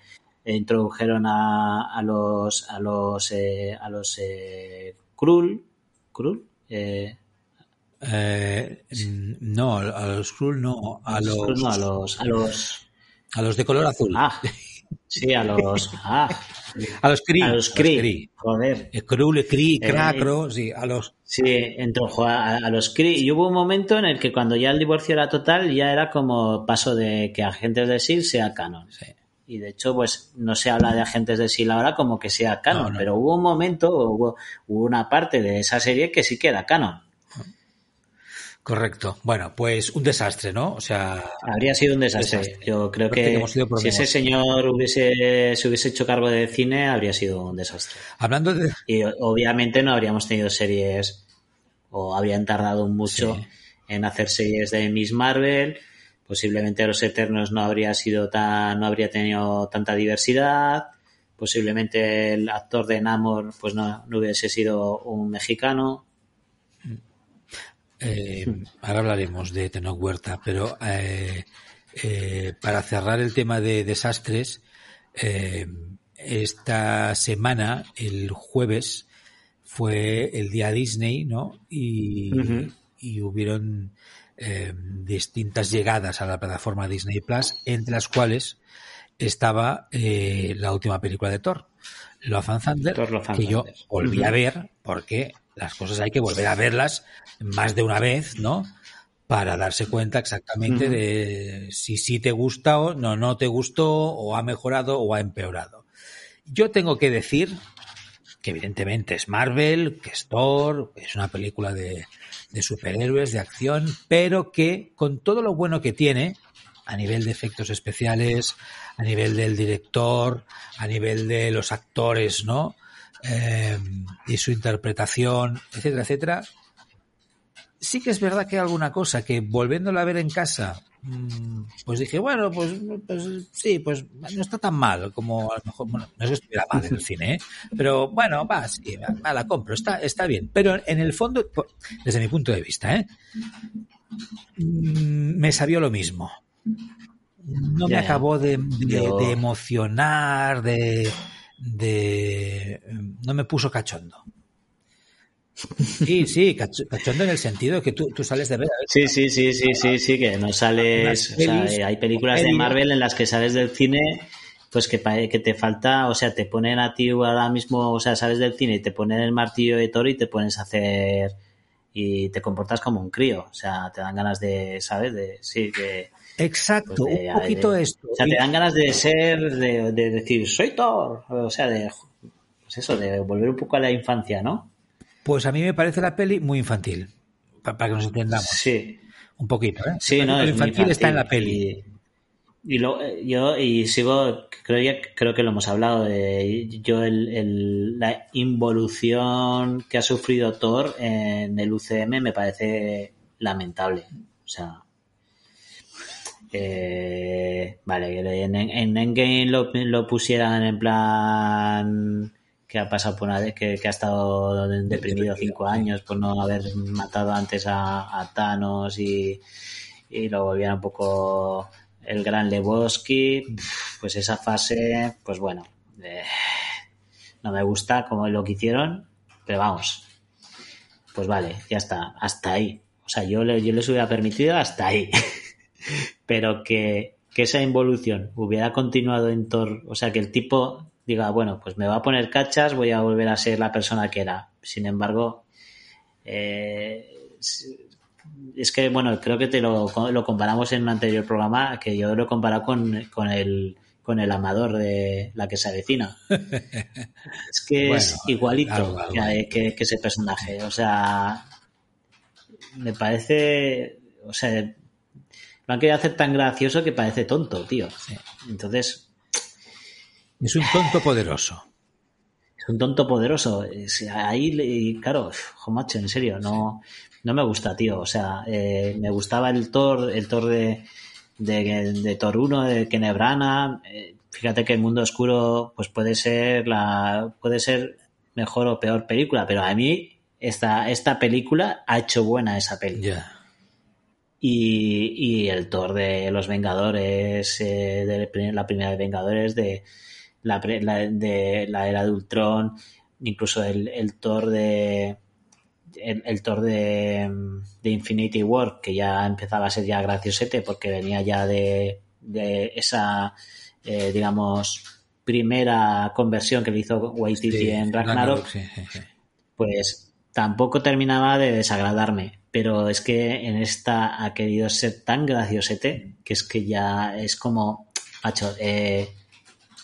introdujeron a, a los a los eh, a los eh, Krull, Krull, eh, no, a los Skrull no, a los, Skrull no, a los a los a los de color azul. ah, sí, a los ah, a los Kree. a los Kree, joder. Eh, Skrull, Kree, Eh, Kracro, sí, a los... Sí, entró a, a los Kree. Y hubo un momento en el que cuando ya el divorcio era total, ya era como paso de que Agentes de S.H.I.E.L.D. sea canon. Sí. Y de hecho, pues no se habla de Agentes de S.H.I.E.L.D. ahora como que sea canon. No, no. Pero hubo un momento, hubo, hubo una parte de esa serie que sí que era canon. Correcto. Bueno, pues un desastre, ¿no? O sea, Habría sido un desastre. Desastre. Yo creo que, si ese señor hubiese, se hubiese hecho cargo de cine, habría sido un desastre. hablando de... Y obviamente no habríamos tenido series o habrían tardado mucho Sí. en hacer series de Miss Marvel. Posiblemente Los Eternos no habría sido tan, no habría tenido tanta diversidad. Posiblemente el actor de Namor pues no, no hubiese sido un mexicano. Eh, ahora hablaremos de Tenoch Huerta, pero eh, eh, para cerrar el tema de desastres, eh, esta semana, el jueves, fue el día Disney, ¿no? Y, y hubieron eh, distintas llegadas a la plataforma Disney Plus, entre las cuales estaba eh, la última película de Thor, Love and Thunder, Thor, Love and que yo volví a ver, porque las cosas hay que volver a verlas más de una vez, ¿no? Para darse cuenta exactamente de si sí te gusta o no, no te gustó, o ha mejorado o ha empeorado. Yo tengo que decir que evidentemente es Marvel, que es Thor, es una película de, de superhéroes, de acción, pero que con todo lo bueno que tiene, a nivel de efectos especiales, a nivel del director, a nivel de los actores, ¿no? Eh, y su interpretación, etcétera, etcétera. Sí que es verdad que hay alguna cosa que volviéndola a ver en casa, mm, pues dije, bueno, pues, pues sí, pues no está tan mal como a lo mejor, bueno, no es que estuviera mal en el cine, ¿eh? pero bueno, va, sí, va, la compro, está, está bien. Pero en el fondo, desde mi punto de vista, ¿eh? Mm, me sabió lo mismo. No me acabó de, de- Yo- de emocionar, de, de... No me puso cachondo. Sí, sí, cacho- cachondo en el sentido que tú, tú sales de ver. Sí, sí, sí, sí, sí, sí, que no sales. O sea, hay películas de. Marvel en las que sales del cine, pues que, que te falta, o sea, te ponen a ti ahora mismo, o sea, sales del cine y te ponen el martillo de Thor y te pones a hacer. y te comportas como un crío. O sea, te dan ganas de, ¿sabes? De, sí, de. Exacto, pues de- un poquito de- esto. O sea, te dan ganas de ser, de, de decir, soy Thor. O sea, de. Pues eso, de volver un poco a la infancia, ¿no? Pues a mí me parece la peli muy infantil, pa- para que nos entendamos. Sí. Un poquito, ¿eh? Sí, no, es infantil está en la peli. Y, y lo, eh, yo y sigo, creo, ya- creo que lo hemos hablado, de yo el, el- la involución que ha sufrido Thor en el UCM me parece lamentable. O sea, eh, vale, que en, en Endgame lo, lo pusieran en plan que ha pasado por una que, que ha estado deprimido cinco años por no haber matado antes a, a Thanos y, y lo volvieran un poco el gran Lebowski. Pues esa fase pues bueno eh, no me gusta como lo que hicieron pero vamos. Pues vale ya está hasta ahí. O sea yo, le, yo les hubiera permitido hasta ahí pero que, que esa involución hubiera continuado en Thor, o sea, que el tipo diga, bueno, pues me va a poner cachas, voy a volver a ser la persona que era. Sin embargo, eh, es- que, bueno, creo que te lo, lo comparamos en un anterior programa, que yo lo he comparado con, con el con el amador de la que se avecina. Es que es igualito algo, algo. que, que- que ese personaje. O sea, me parece, o sea, lo han querido hacer tan gracioso que parece tonto, tío. Entonces, Es un tonto poderoso. es un tonto poderoso. Ahí, claro, jo, macho, en serio, no, no me gusta, tío. O sea, eh, me gustaba el Thor, el Thor de, de, de Thor 1, de Kenebrana. Eh, fíjate que el mundo oscuro, pues puede ser la, puede ser mejor o peor película, pero a mí esta, esta película ha hecho buena esa peli. Ya. Y, y el Thor de los Vengadores, eh, de la primera de Vengadores, de la, de la era de Ultron, incluso el, el Thor de el, el Thor de, de Infinity War, que ya empezaba a ser ya graciosete porque venía ya de, de esa, eh, digamos, primera conversión que le hizo Waititi Sí, en Ragnarok, sí, sí, sí. pues tampoco terminaba de desagradarme. Pero es que en esta ha querido ser tan graciosete que es que ya es como, macho, eh,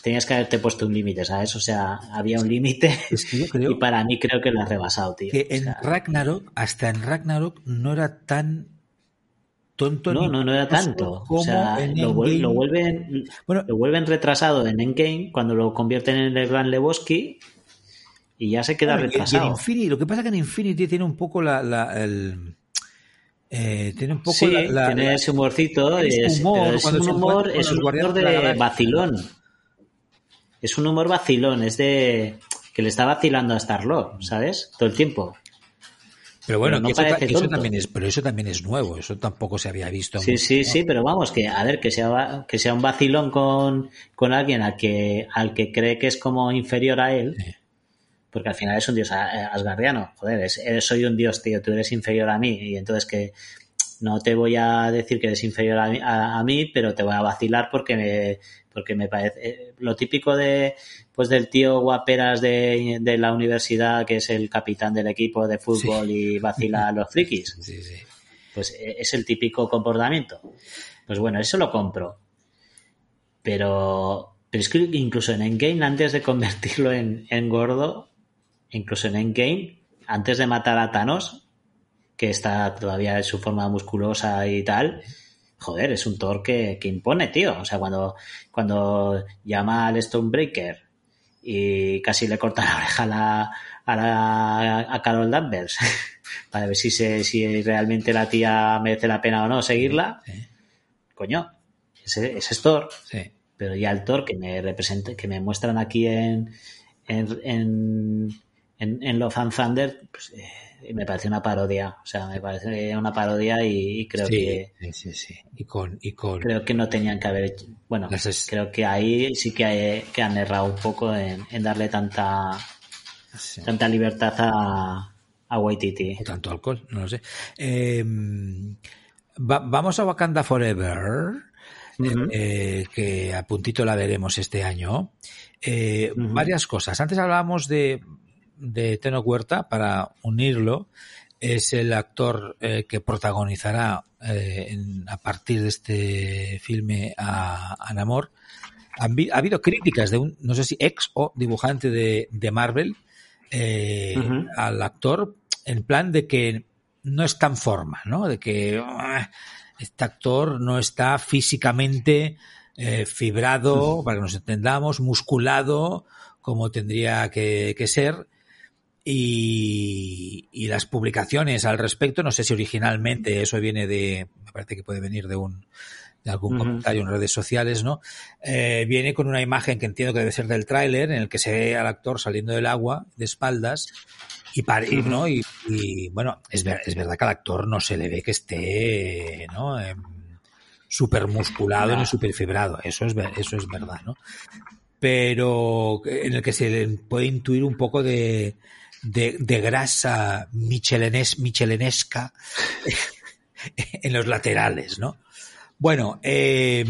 tenías que haberte puesto un límite, ¿sabes? O sea, había un límite Es que y para mí creo que lo has rebasado, tío. que O en Ragnarok, hasta en Ragnarok, no era tan tonto no, no, no era tanto. O sea, lo, lo vuelven, Bueno, lo vuelven retrasado en Endgame cuando lo convierten en el Gran Lebowski y ya se queda Bueno, y- y retrasado. Infinity, lo que pasa es que en Infinity tiene un poco la, la- el, eh, tiene un poco sí, la, la- tiene ese humorcito, es, humor es un humor, es un humor de vacilón. Es un humor vacilón, es de que le está vacilando a Star Lord, ¿sabes? Todo el tiempo. Pero bueno, no que eso, parece eso también es, pero eso también es nuevo, eso tampoco se había visto. Sí, mucho, sí, ¿no? sí, pero vamos, que a ver, que sea, que sea un vacilón con, con alguien al que, al que cree que es como inferior a él, Sí. Porque al final es un dios a- asgardiano. Joder, es- eres- soy un dios, tío, tú eres inferior a mí, y entonces que no te voy a decir que eres inferior a mí, a, a mí, pero te voy a vacilar porque me, porque me parece eh, lo típico de pues del tío guaperas de, de la universidad que es el capitán del equipo de fútbol y vacila a los frikis Sí, sí. pues eh, es el típico comportamiento. Pues bueno, eso lo compro. Pero, pero es que incluso en Endgame, antes de convertirlo en, en gordo, incluso en Endgame, antes de matar a Thanos, que está todavía en su forma musculosa y tal, joder, es un Thor que, que impone, tío. O sea, cuando, cuando llama al Stonebreaker y casi le corta la oreja a la, a, la, a Carol Danvers para ver si, se, si realmente la tía merece la pena o no seguirla, Sí. coño, ese, ese es Thor. Sí. Pero ya el Thor que me representa, que me muestran aquí en, en, en, en, en Love and Thunder, pues, eh, me parece una parodia. O sea, me parece una parodia y, y creo sí, que sí, sí, sí. Y con, y con creo que no tenían que haber hecho. Bueno, es- creo que ahí sí que, hay- que han errado un poco en, en darle tanta sí. tanta libertad a, a Waititi. o tanto alcohol, no lo sé. Eh, va- vamos a Wakanda Forever, eh, que a puntito la veremos este año. Eh. Varias cosas. Antes hablábamos de, de Teno Huerta, para unirlo. Es el actor eh, que protagonizará eh, en- a partir de este filme a, a Namor. Han ha habido críticas de un, no sé si ex o dibujante de, de Marvel eh, al actor en plan de que no está en forma, ¿no? De que ah, este actor no está físicamente fibrado, para que nos entendamos, musculado, como tendría que, que ser. Y, y las publicaciones al respecto, no sé si originalmente eso viene de, me parece que puede venir de un de algún comentario en redes sociales, ¿no? Eh, viene con una imagen que entiendo que debe ser del tráiler, en el que se ve al actor saliendo del agua de espaldas y, par- y, ¿no? y, y, bueno, es, ver- es verdad que al actor no se le ve que esté, ¿no? Em, súper musculado No. ni súper fibrado, eso es, eso es verdad, ¿no? Pero en el que se puede intuir un poco de, de, de grasa michelenes, michelenesca en los laterales, ¿no? Bueno, eh,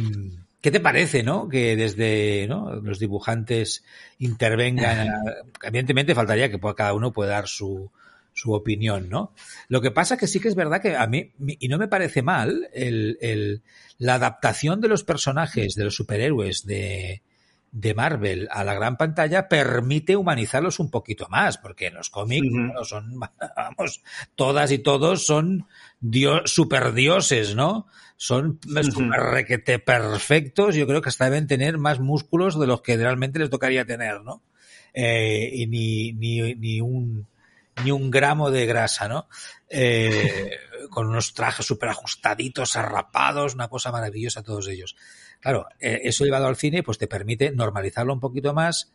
¿qué te parece, no? Que desde ¿no? los dibujantes intervengan. a- evidentemente faltaría que cada uno pueda dar su, su opinión, ¿no? Lo que pasa que sí que es verdad que a mí, y no me parece mal, el, el- la adaptación de los personajes, de los superhéroes de, de Marvel a la gran pantalla permite humanizarlos un poquito más, porque los cómics bueno, son, vamos, todas y todos son dios, superdioses, ¿no? Son super requete perfectos, yo creo que hasta deben tener más músculos de los que realmente les tocaría tener, ¿no? Eh, y ni, ni, ni un ni un gramo de grasa, ¿no? Eh, con unos trajes súper ajustaditos, arrapados, una cosa maravillosa todos ellos. Claro, eh, eso llevado al cine pues te permite normalizarlo un poquito más,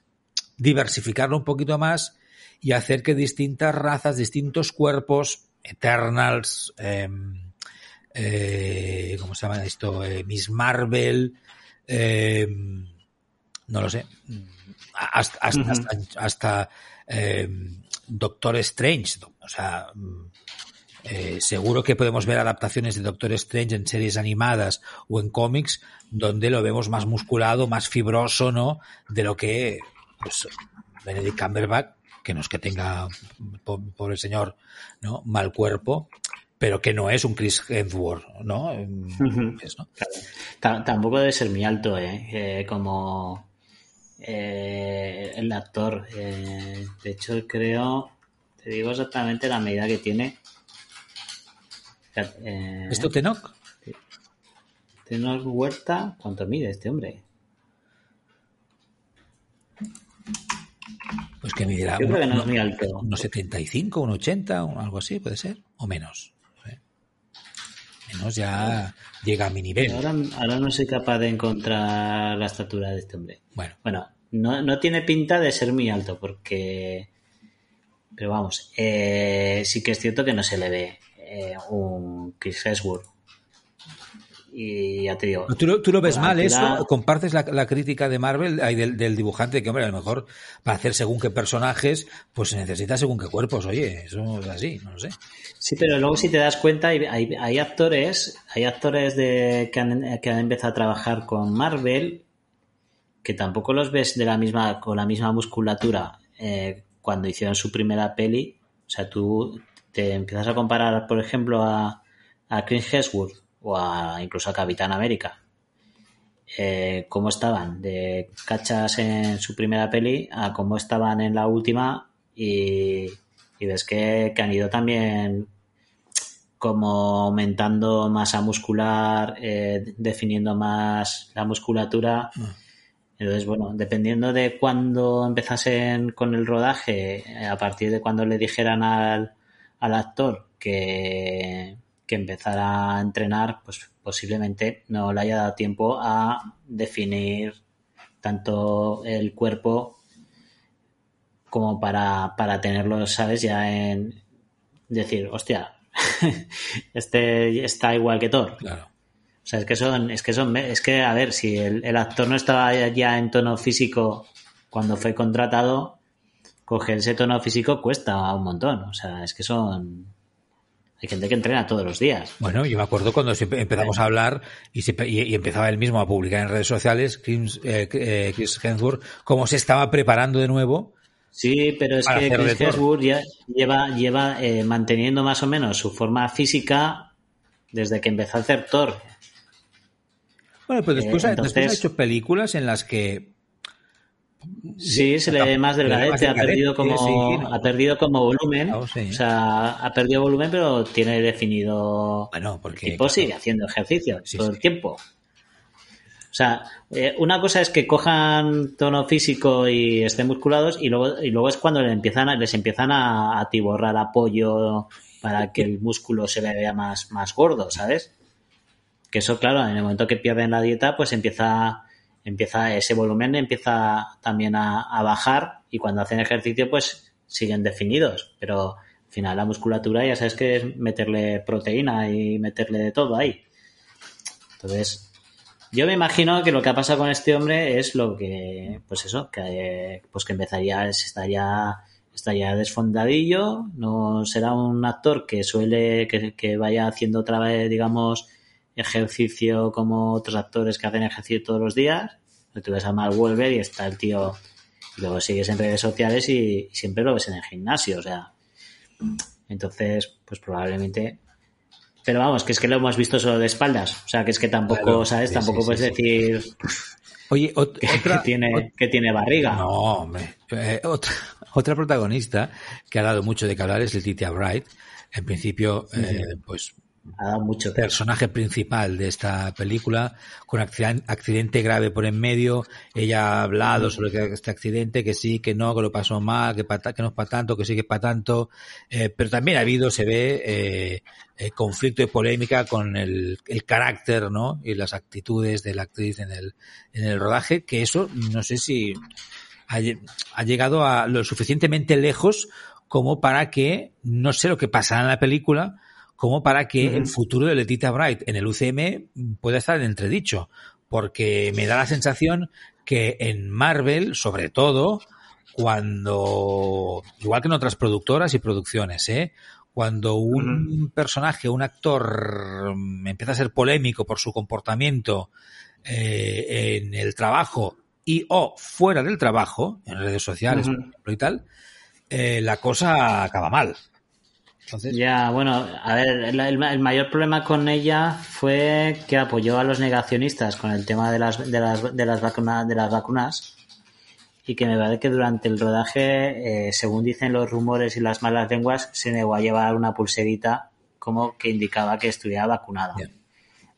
diversificarlo un poquito más y hacer que distintas razas, distintos cuerpos, Eternals, eh, eh, ¿cómo se llama esto? Eh, Miss Marvel, eh, no lo sé, hasta, hasta, Ujú. hasta, hasta, eh, Doctor Strange, o sea, mm, eh, seguro que podemos ver adaptaciones de Doctor Strange en series animadas o en cómics donde lo vemos más musculado, más fibroso, ¿no? De lo que, pues, Benedict Cumberbatch, que no es que tenga, po- pobre señor, ¿no? Mal cuerpo, pero que no es un Chris Hemsworth, ¿no? Es, ¿no? Ta- Tampoco debe ser muy alto, ¿eh? Eh, como eh, el actor. Eh, de hecho, creo, te digo exactamente la medida que tiene. Eh, ¿Esto Tenoch? Tenor Huerta, ¿cuánto mide este hombre? Pues que midirá Yo creo que no es muy alto. unos 75, un 80, un- algo así, puede ser, o menos. Menos ya llega a mi nivel. Ahora, ahora no soy capaz de encontrar la estatura de este hombre. Bueno, Bueno, no, no tiene pinta de ser muy alto porque pero vamos, eh, sí que es cierto que no se le ve eh, un Chris Hemsworth. Y ya te digo. ¿Tú lo, tú lo ves mal altura- eso? ¿Compartes la, la crítica de Marvel ay, del, del dibujante? Que, hombre, a lo mejor para hacer según qué personajes, pues se necesita según qué cuerpos. Oye, eso es así, no lo sé. Sí, pero luego si te das cuenta, hay, hay, hay actores, hay actores de, que, han, que han empezado a trabajar con Marvel que tampoco los ves de la misma, con la misma musculatura eh, cuando hicieron su primera peli. O sea, tú te empiezas a comparar, por ejemplo, a, a Chris Hemsworth o a, incluso a Capitán América. Eh, cómo estaban de cachas en su primera peli a cómo estaban en la última y, y ves que, que han ido también como aumentando masa muscular, eh, definiendo más la musculatura. Entonces, bueno, dependiendo de cuándo empezasen con el rodaje, a partir de cuando le dijeran al, al actor que, que empezara a entrenar, pues posiblemente no le haya dado tiempo a definir tanto el cuerpo como para, para tenerlo, ¿sabes? Ya en decir, hostia, este está igual que Thor. Claro. O sea, es que son, es que son, es que, a ver, si el, el actor no estaba ya en tono físico cuando fue contratado, coger ese tono físico cuesta un montón. O sea, es que son, hay gente que entrena todos los días. Bueno, yo me acuerdo cuando empezamos a hablar y, se- y- y empezaba él mismo a publicar en redes sociales, Chris, eh, eh, Chris Hemsworth, cómo se estaba preparando de nuevo. Sí, pero es que Chris. Hemsworth ya lleva, lleva eh, manteniendo más o menos su forma física desde que empezó a hacer Thor. Bueno, pues después, Eh, ha- después ha entonces- hecho películas en las que Sí, se le ve más delgadete, ha perdido como, ha perdido como volumen. Sí. O sea, ha perdido volumen, pero tiene definido. Bueno, porque, el tipo claro. sigue haciendo ejercicio Sí, todo sí. el tiempo. O sea, eh, una cosa es que cojan tono físico y estén musculados, y luego, y luego es cuando les empiezan a, les empiezan a atiborrar apoyo para que el músculo se le vea más, más gordo, ¿sabes? Que eso, claro, en el momento que pierden la dieta, pues empieza, empieza ese volumen empieza también a, a bajar y cuando hacen ejercicio, pues siguen definidos. Pero al final la musculatura ya sabes que es meterle proteína y meterle de todo ahí. Entonces, yo me imagino que lo que ha pasado con este hombre es lo que, pues eso, que pues que empezaría, estaría, estaría desfondadillo, no será un actor que suele, que, que vaya haciendo otra vez, digamos, ejercicio como otros actores que hacen ejercicio todos los días. Tú ves a Mark Wolver y está el tío, y luego sigues en redes sociales y, y siempre lo ves en el gimnasio, o sea. Entonces, pues probablemente pero vamos, que es que lo hemos visto solo de espaldas. O sea, que es que tampoco, Claro, ¿sabes? sí, tampoco sí, puedes sí, decir Oye, ot- que, otra, que tiene, que tiene barriga. No, hombre. Eh, otra, otra protagonista que ha dado mucho de que hablar es Letitia Wright. En principio, eh, pues Ha dado mucho. personaje principal de esta película, con accidente, accidente grave por en medio. Ella ha hablado sobre este accidente, que sí, que no, que lo pasó mal, que, pa- que no es para tanto, que sí que es para tanto. Eh, pero también ha habido, se ve, eh, eh, conflicto y polémica con el, el carácter, ¿no? Y las actitudes de la actriz en el, en el rodaje, que eso, no sé si ha, ha llegado a lo suficientemente lejos como para que, no sé lo que pasará en la película, como para que el futuro de Letita Bright en el UCM pueda estar en entredicho. Porque me da la sensación que en Marvel, sobre todo, cuando, igual que en otras productoras y producciones, ¿eh? cuando un personaje, un actor mm, empieza a ser polémico por su comportamiento eh, en el trabajo y o fuera del trabajo, en redes sociales, por ejemplo, y tal, eh, la cosa acaba mal. Entonces, Ya, bueno, a ver, el, mayor problema con ella fue que apoyó a los negacionistas con el tema de las, de las, de las, vacuna- de las vacunas y que me parece que durante el rodaje, eh, según dicen los rumores y las malas lenguas, se negó a llevar una pulserita como que indicaba que estuviera vacunada. Bien.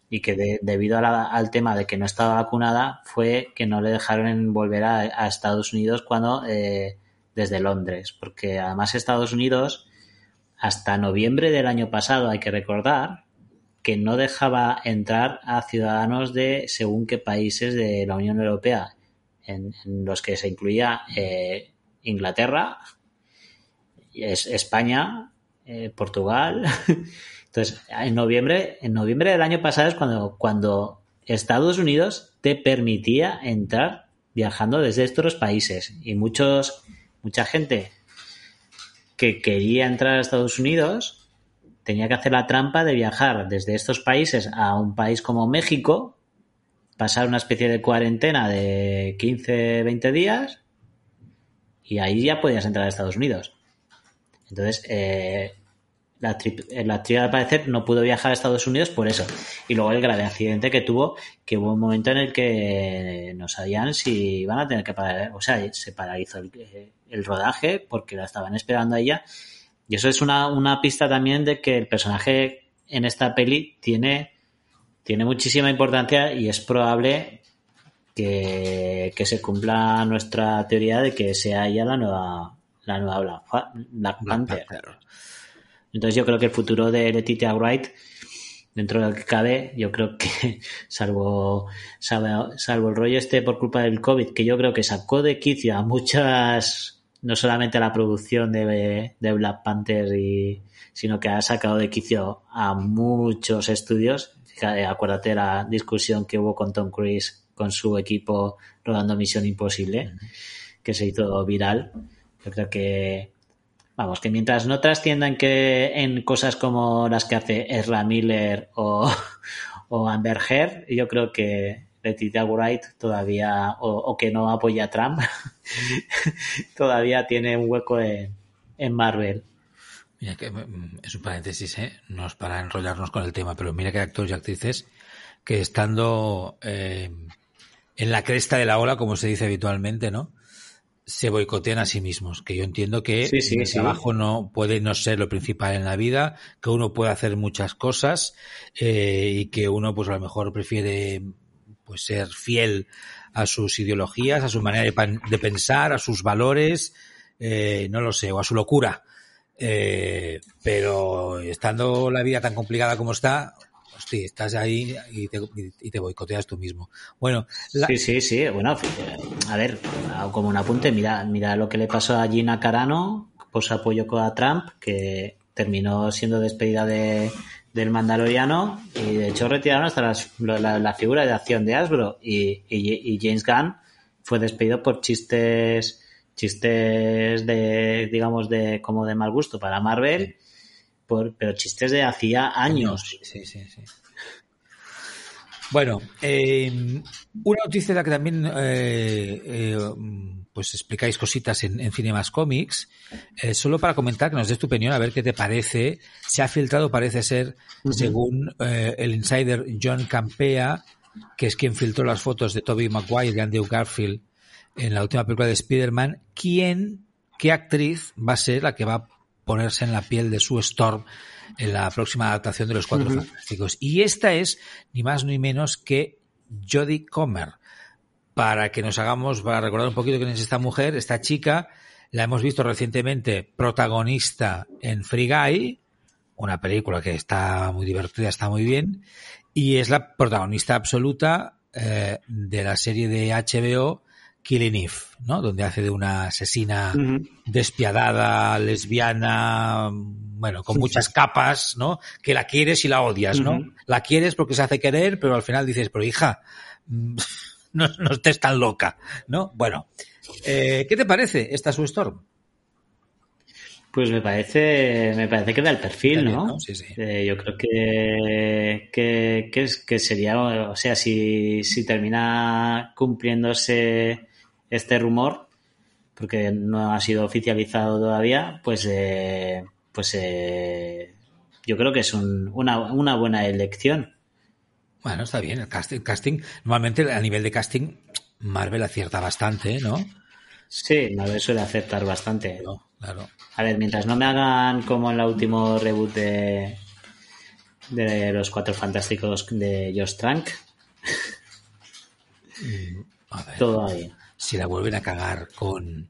Y que de- debido a la- al tema de que no estaba vacunada fue que no le dejaron volver a, a Estados Unidos cuando eh, desde Londres, porque además Estados Unidos hasta noviembre del año pasado, hay que recordar, que no dejaba entrar a ciudadanos de según qué países de la Unión Europea, en, los que se incluía eh, Inglaterra, es España, eh, Portugal. Entonces, en noviembre, en noviembre del año pasado es cuando, cuando Estados Unidos te permitía entrar viajando desde estos países. Y muchos, mucha gente que quería entrar a Estados Unidos tenía que hacer la trampa de viajar desde estos países a un país como México, pasar una especie de cuarentena de 15, 20 días y ahí ya podías entrar a Estados Unidos. Entonces, eh, la, la actriz al parecer no pudo viajar a Estados Unidos por eso. Y luego el grave accidente que tuvo, que hubo un momento en el que no sabían si iban a tener que parar, o sea, se paralizó el, el rodaje porque la estaban esperando a ella. Y eso es una, una pista también de que el personaje en esta peli tiene, tiene muchísima importancia y es probable que, que se cumpla nuestra teoría de que sea ella la nueva, la nueva Black, Black Panther. Entonces yo creo que el futuro de Letitia Wright, dentro de lo que cabe, yo creo que salvo, salvo, salvo el rollo este por culpa del COVID, que yo creo que sacó de quicio a muchas, no solamente a la producción de, de Black Panther, y, sino que ha sacado de quicio a muchos estudios. Fíjate, acuérdate de la discusión que hubo con Tom Cruise con su equipo rodando Misión Imposible, que se hizo viral. Yo creo que Vamos, que mientras no trasciendan que en cosas como las que hace Ezra Miller o, o Amber Heard, yo creo que Letitia Wright todavía, o, que no apoya a Trump, todavía tiene un hueco en, en Marvel. Mira que es un paréntesis, ¿eh? no es para enrollarnos con el tema, pero mira que actores y actrices que estando eh, en la cresta de la ola, como se dice habitualmente, ¿no? Se boicotean a sí mismos, que yo entiendo que sí, sí, el sí. trabajo no puede no ser lo principal en la vida, que uno puede hacer muchas cosas eh, y que uno pues a lo mejor prefiere pues ser fiel a sus ideologías, a su manera de, de pensar, a sus valores, eh, no lo sé, o a su locura. Eh, pero estando la vida tan complicada como está, hostia, estás ahí y te, y te, boicoteas tú mismo. Bueno, la... sí, sí, sí. Bueno, a ver, como un apunte, mira, mira lo que le pasó a Gina Carano por su apoyo a Trump, que terminó siendo despedida de, del Mandaloriano y de hecho retiraron hasta las, la, la, figura de acción de Hasbro y, y, y, James Gunn fue despedido por chistes chistes de digamos de como de mal gusto para Marvel por, pero chistes de hacía años. Sí, sí, sí. Bueno, eh, una noticia de la que también eh, eh, pues explicáis cositas en, en Cinemas Comics, eh, solo para comentar que nos des tu opinión, a ver qué te parece. Se ha filtrado, parece ser, uh -huh. según el insider John Campea, que es quien filtró las fotos de Tobey Maguire y Andrew Garfield en la última película de Spider-Man, quién, qué actriz va a ser la que va a ponerse en la piel de su Storm en la próxima adaptación de los Cuatro uh -huh. Fantásticos. Y esta es ni más ni menos que Jodie Comer. Para que nos hagamos, para recordar un poquito quién es esta mujer, esta chica, la hemos visto recientemente protagonista en Free Guy, una película que está muy divertida, está muy bien, y es la protagonista absoluta eh, de la serie de HBO Killing Eve, ¿no? Donde hace de una asesina uh -huh. despiadada, lesbiana, bueno, con muchas capas, ¿no? Que la quieres y la odias, ¿no? Uh -huh. La quieres porque se hace querer, pero al final dices, pero hija, no, no estés tan loca, ¿no? Bueno, eh, ¿qué te parece esta su Storm? Pues me parece, me parece que da el perfil, ¿no? ¿no? Sí, sí. Eh, yo creo que, que, que, es, que sería, o sea, si, si termina cumpliéndose este rumor, porque no ha sido oficializado todavía, pues, eh, pues eh, yo creo que es un, una, una buena elección. Bueno, está bien, el casting, casting, normalmente a nivel de casting, Marvel acierta bastante, ¿no? Sí, Marvel suele acertar bastante. Claro, claro. A ver, mientras no me hagan como en el último reboot de, de los Cuatro Fantásticos de Josh Trank. A ver. Todo ahí si la vuelven a cagar con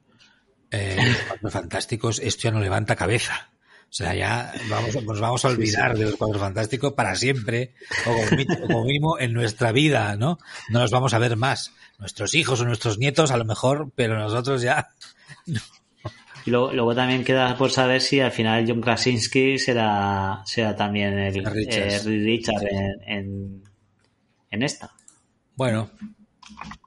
eh, los cuatro fantásticos, esto ya no levanta cabeza. O sea, ya vamos, nos vamos a olvidar sí, sí. de los cuatro fantásticos para siempre, o como, como mínimo en nuestra vida, ¿no? No los vamos a ver más. Nuestros hijos o nuestros nietos a lo mejor, pero nosotros ya no, Y luego, luego también queda por saber si al final John Krasinski será, será también el Richards. eh, Richard en, en, en esta. Bueno,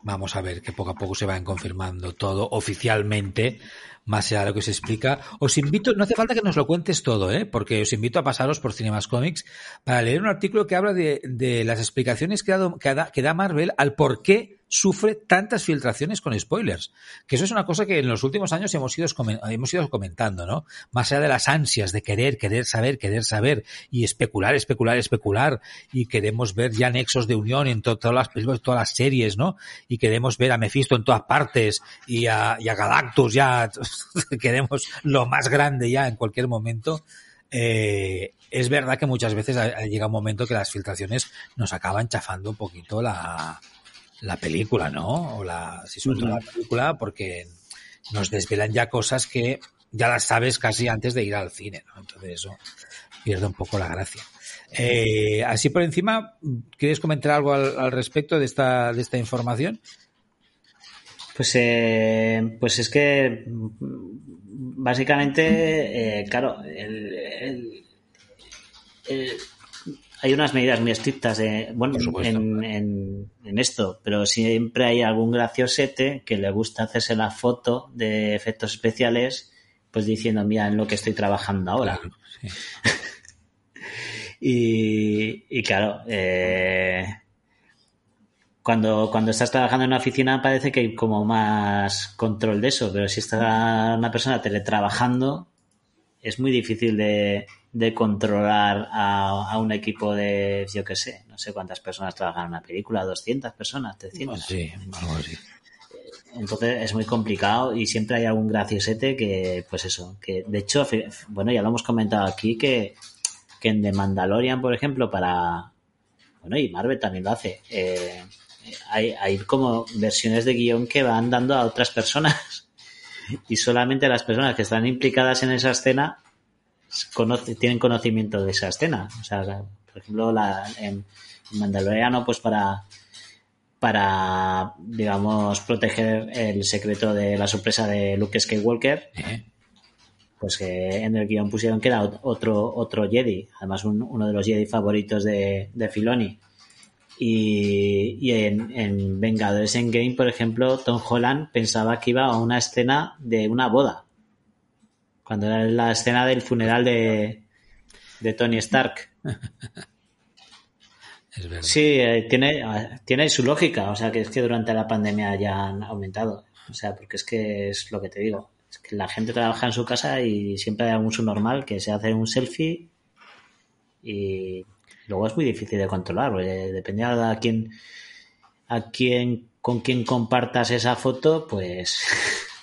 vamos a ver que poco a poco se van confirmando todo oficialmente, más allá de lo que se explica. Os invito, no hace falta que nos lo cuentes todo, ¿eh? porque os invito a pasaros por Cinemas Comics para leer un artículo que habla de, las explicaciones que, ha que da, que da Marvel al por qué sufre tantas filtraciones con spoilers. Que eso es una cosa que en los últimos años hemos ido, hemos ido comentando, ¿no? Más allá de las ansias de querer, querer saber, querer saber y especular, especular, especular y queremos ver ya nexos de unión en to- todas las películas, todas las series, ¿no? Y queremos ver a Mephisto en todas partes y a, y a Galactus ya queremos lo más grande ya en cualquier momento. Eh, es verdad que muchas veces llega un momento que las filtraciones nos acaban chafando un poquito la, la película, ¿no? O la, si suelto Ujú. la película porque nos desvelan ya cosas que ya las sabes casi antes de ir al cine, ¿no? Entonces eso pierde un poco la gracia. Eh, así por encima, ¿quieres comentar algo al, al respecto de esta, de esta información? Pues, eh, pues es que básicamente, eh, claro, el- el- el- hay unas medidas muy estrictas de, bueno, Por supuesto. en, en- en esto, pero siempre hay algún graciosete que le gusta hacerse la foto de efectos especiales, pues diciendo, mira, en lo que estoy trabajando ahora. Claro, sí. Y, y claro, eh, cuando, cuando estás trabajando en una oficina parece que hay como más control de eso, pero si está una persona teletrabajando, es muy difícil de, de controlar a, a un equipo de, yo qué sé, no sé cuántas personas trabajan en una película, 200 personas, 300. Sí, algo así. Entonces es muy complicado y siempre hay algún graciosete que, pues eso, que de hecho, bueno, ya lo hemos comentado aquí que, que en The Mandalorian, por ejemplo, para, bueno, y Marvel también lo hace, eh, hay, hay como versiones de guion que van dando a otras personas y solamente las personas que están implicadas en esa escena conoce- tienen conocimiento de esa escena. O sea, por ejemplo, la, en Mandaloriano, pues para para, digamos, proteger el secreto de la sorpresa de Luke Skywalker, ¿eh? pues que en el guion pusieron que era ot- otro, otro Jedi, además un- uno de los Jedi favoritos de, de Filoni. Y, y en, en Vengadores Endgame, por ejemplo, Tom Holland pensaba que iba a una escena de una boda. Cuando era la escena del funeral de, de Tony Stark. Es verdad. Sí, eh, tiene, tiene su lógica. O sea, que es que durante la pandemia ya han aumentado. O sea, porque es que es lo que te digo. Es que la gente trabaja en su casa y siempre hay algún subnormal que se hace un selfie y luego es muy difícil de controlar. porque depende a quién, a quién, con quién compartas esa foto, pues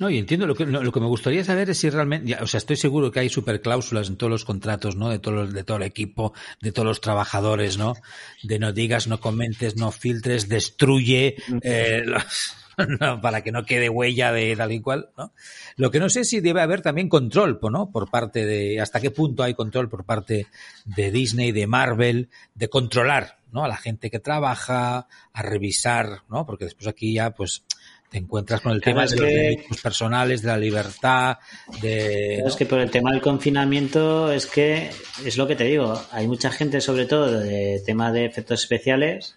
No, y entiendo lo que, lo, que me gustaría saber es si realmente, ya, o sea, estoy seguro que hay supercláusulas en todos los contratos, ¿no? De todos los, de todo el equipo, de todos los trabajadores, ¿no? De no digas, no comentes, no filtres, destruye, eh, los- no, para que no quede huella de tal y cual, ¿no? Lo que no sé es si debe haber también control, ¿no? Por parte de, hasta qué punto hay control por parte de Disney, de Marvel, de controlar, ¿no? A la gente que trabaja, a revisar, ¿no? Porque después aquí ya, pues, te encuentras con el Claro, tema de los que- derechos personales, de la libertad, de... Es que por el tema del confinamiento es que es lo que te digo. Hay mucha gente, sobre todo de tema de efectos especiales,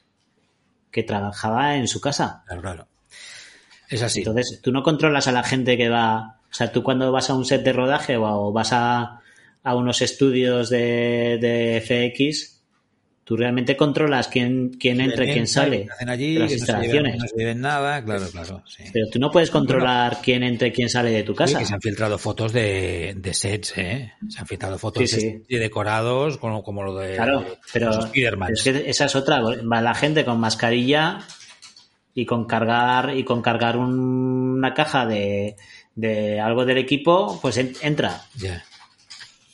que trabajaba en su casa. Claro, claro. Es así. Entonces, tú no controlas a la gente que va. O sea, tú cuando vas a un set de rodaje o vas a, a unos estudios de, de FX, tú realmente controlas quién, quién entra y quién sale. Que hacen allí, de las que no se, lleven, instalaciones. no se lleven nada, claro, claro. Sí. Pero tú no puedes controlar quién entra y quién sale de tu Sí, casa. que se han filtrado fotos de, de sets, ¿eh? Se han filtrado fotos Sí, de, sí. decorados como, como lo de Claro, pero es que esa es otra. Va la gente con mascarilla y con cargar y con cargar un- una caja de, de algo del equipo, pues en- entra. Ya.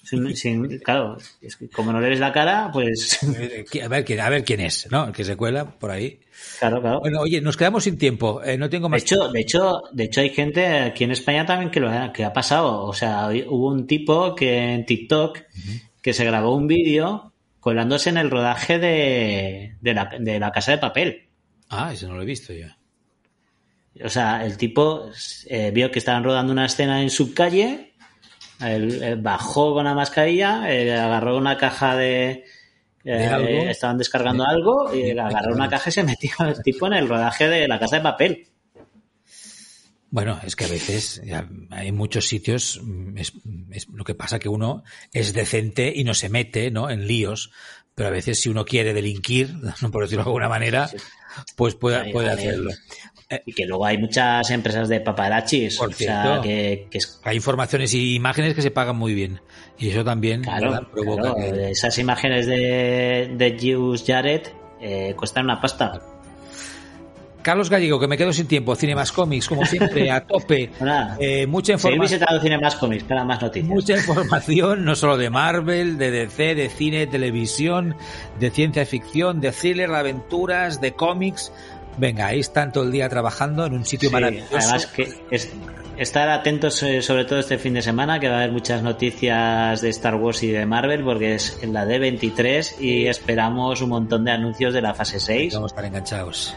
Sin- sin- claro, es que como no le ves la cara, pues A ver, quién- a ver quién es, ¿no? El que se cuela por ahí. claro, claro. Bueno, oye, nos quedamos sin tiempo. Eh, no tengo De más hecho, de hecho, de hecho hay gente aquí en España también que lo ha, que ha pasado. O sea, hubo un tipo que en TikTok que se grabó un vídeo colándose en el rodaje de, de, la, de la casa de papel. Ah, eso no lo he visto yo. O sea, el tipo eh, vio que estaban rodando una escena en su calle, él, él bajó con la mascarilla, agarró una caja de... ¿De eh, algo? estaban descargando algo y agarró una caja y se metió el tipo en el rodaje de la casa de papel. Bueno, es que a veces hay muchos sitios, mm, es, es lo que pasa que uno es decente y no se mete ¿no? en líos, pero a veces si uno quiere delinquir, por decirlo de alguna manera, pues puede, puede hacerlo. Y que luego hay muchas empresas de paparachis, Por o sea, cierto. que, que es Hay informaciones y imágenes que se pagan muy bien y eso también Claro, provoca claro, que... esas imágenes de, de Jules Jared eh, cuestan una pasta. Carlos Gallego, que me quedo sin tiempo, Cine Más Cómics, como siempre, a tope. Eh, mucha Seguir información. visitando Cine Más Comics para más noticias. Mucha información, no solo de Marvel, de DC, de cine, televisión, de ciencia ficción, de thriller, de aventuras, de cómics. Venga, ahí están todo el día trabajando en un sitio Sí, maravilloso. además que es- estar atentos eh, sobre todo este fin de semana que va a haber muchas noticias de Star Wars y de Marvel porque es en la D23 y esperamos un montón de anuncios de la fase 6. Vamos a estar enganchados.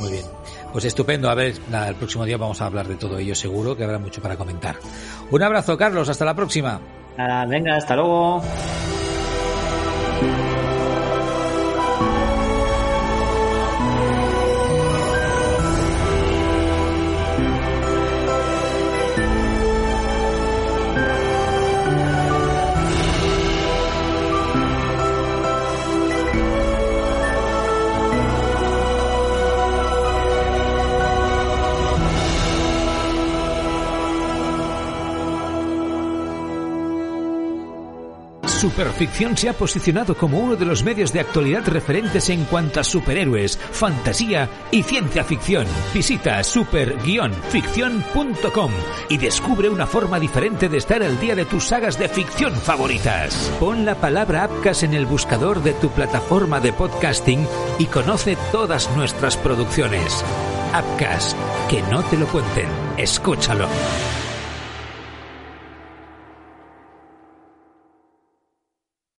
Muy bien. Pues estupendo. A ver, nada, el próximo día vamos a hablar de todo ello seguro, que habrá mucho para comentar. Un abrazo, Carlos. Hasta la próxima. Nada, venga, hasta luego. Superficción se ha posicionado como uno de los medios de actualidad referentes en cuanto a superhéroes, fantasía y ciencia ficción. Visita super-ficción.com y descubre una forma diferente de estar al día de tus sagas de ficción favoritas. Pon la palabra Apcas en el buscador de tu plataforma de podcasting y conoce todas nuestras producciones. Apcas, que no te lo cuenten, escúchalo.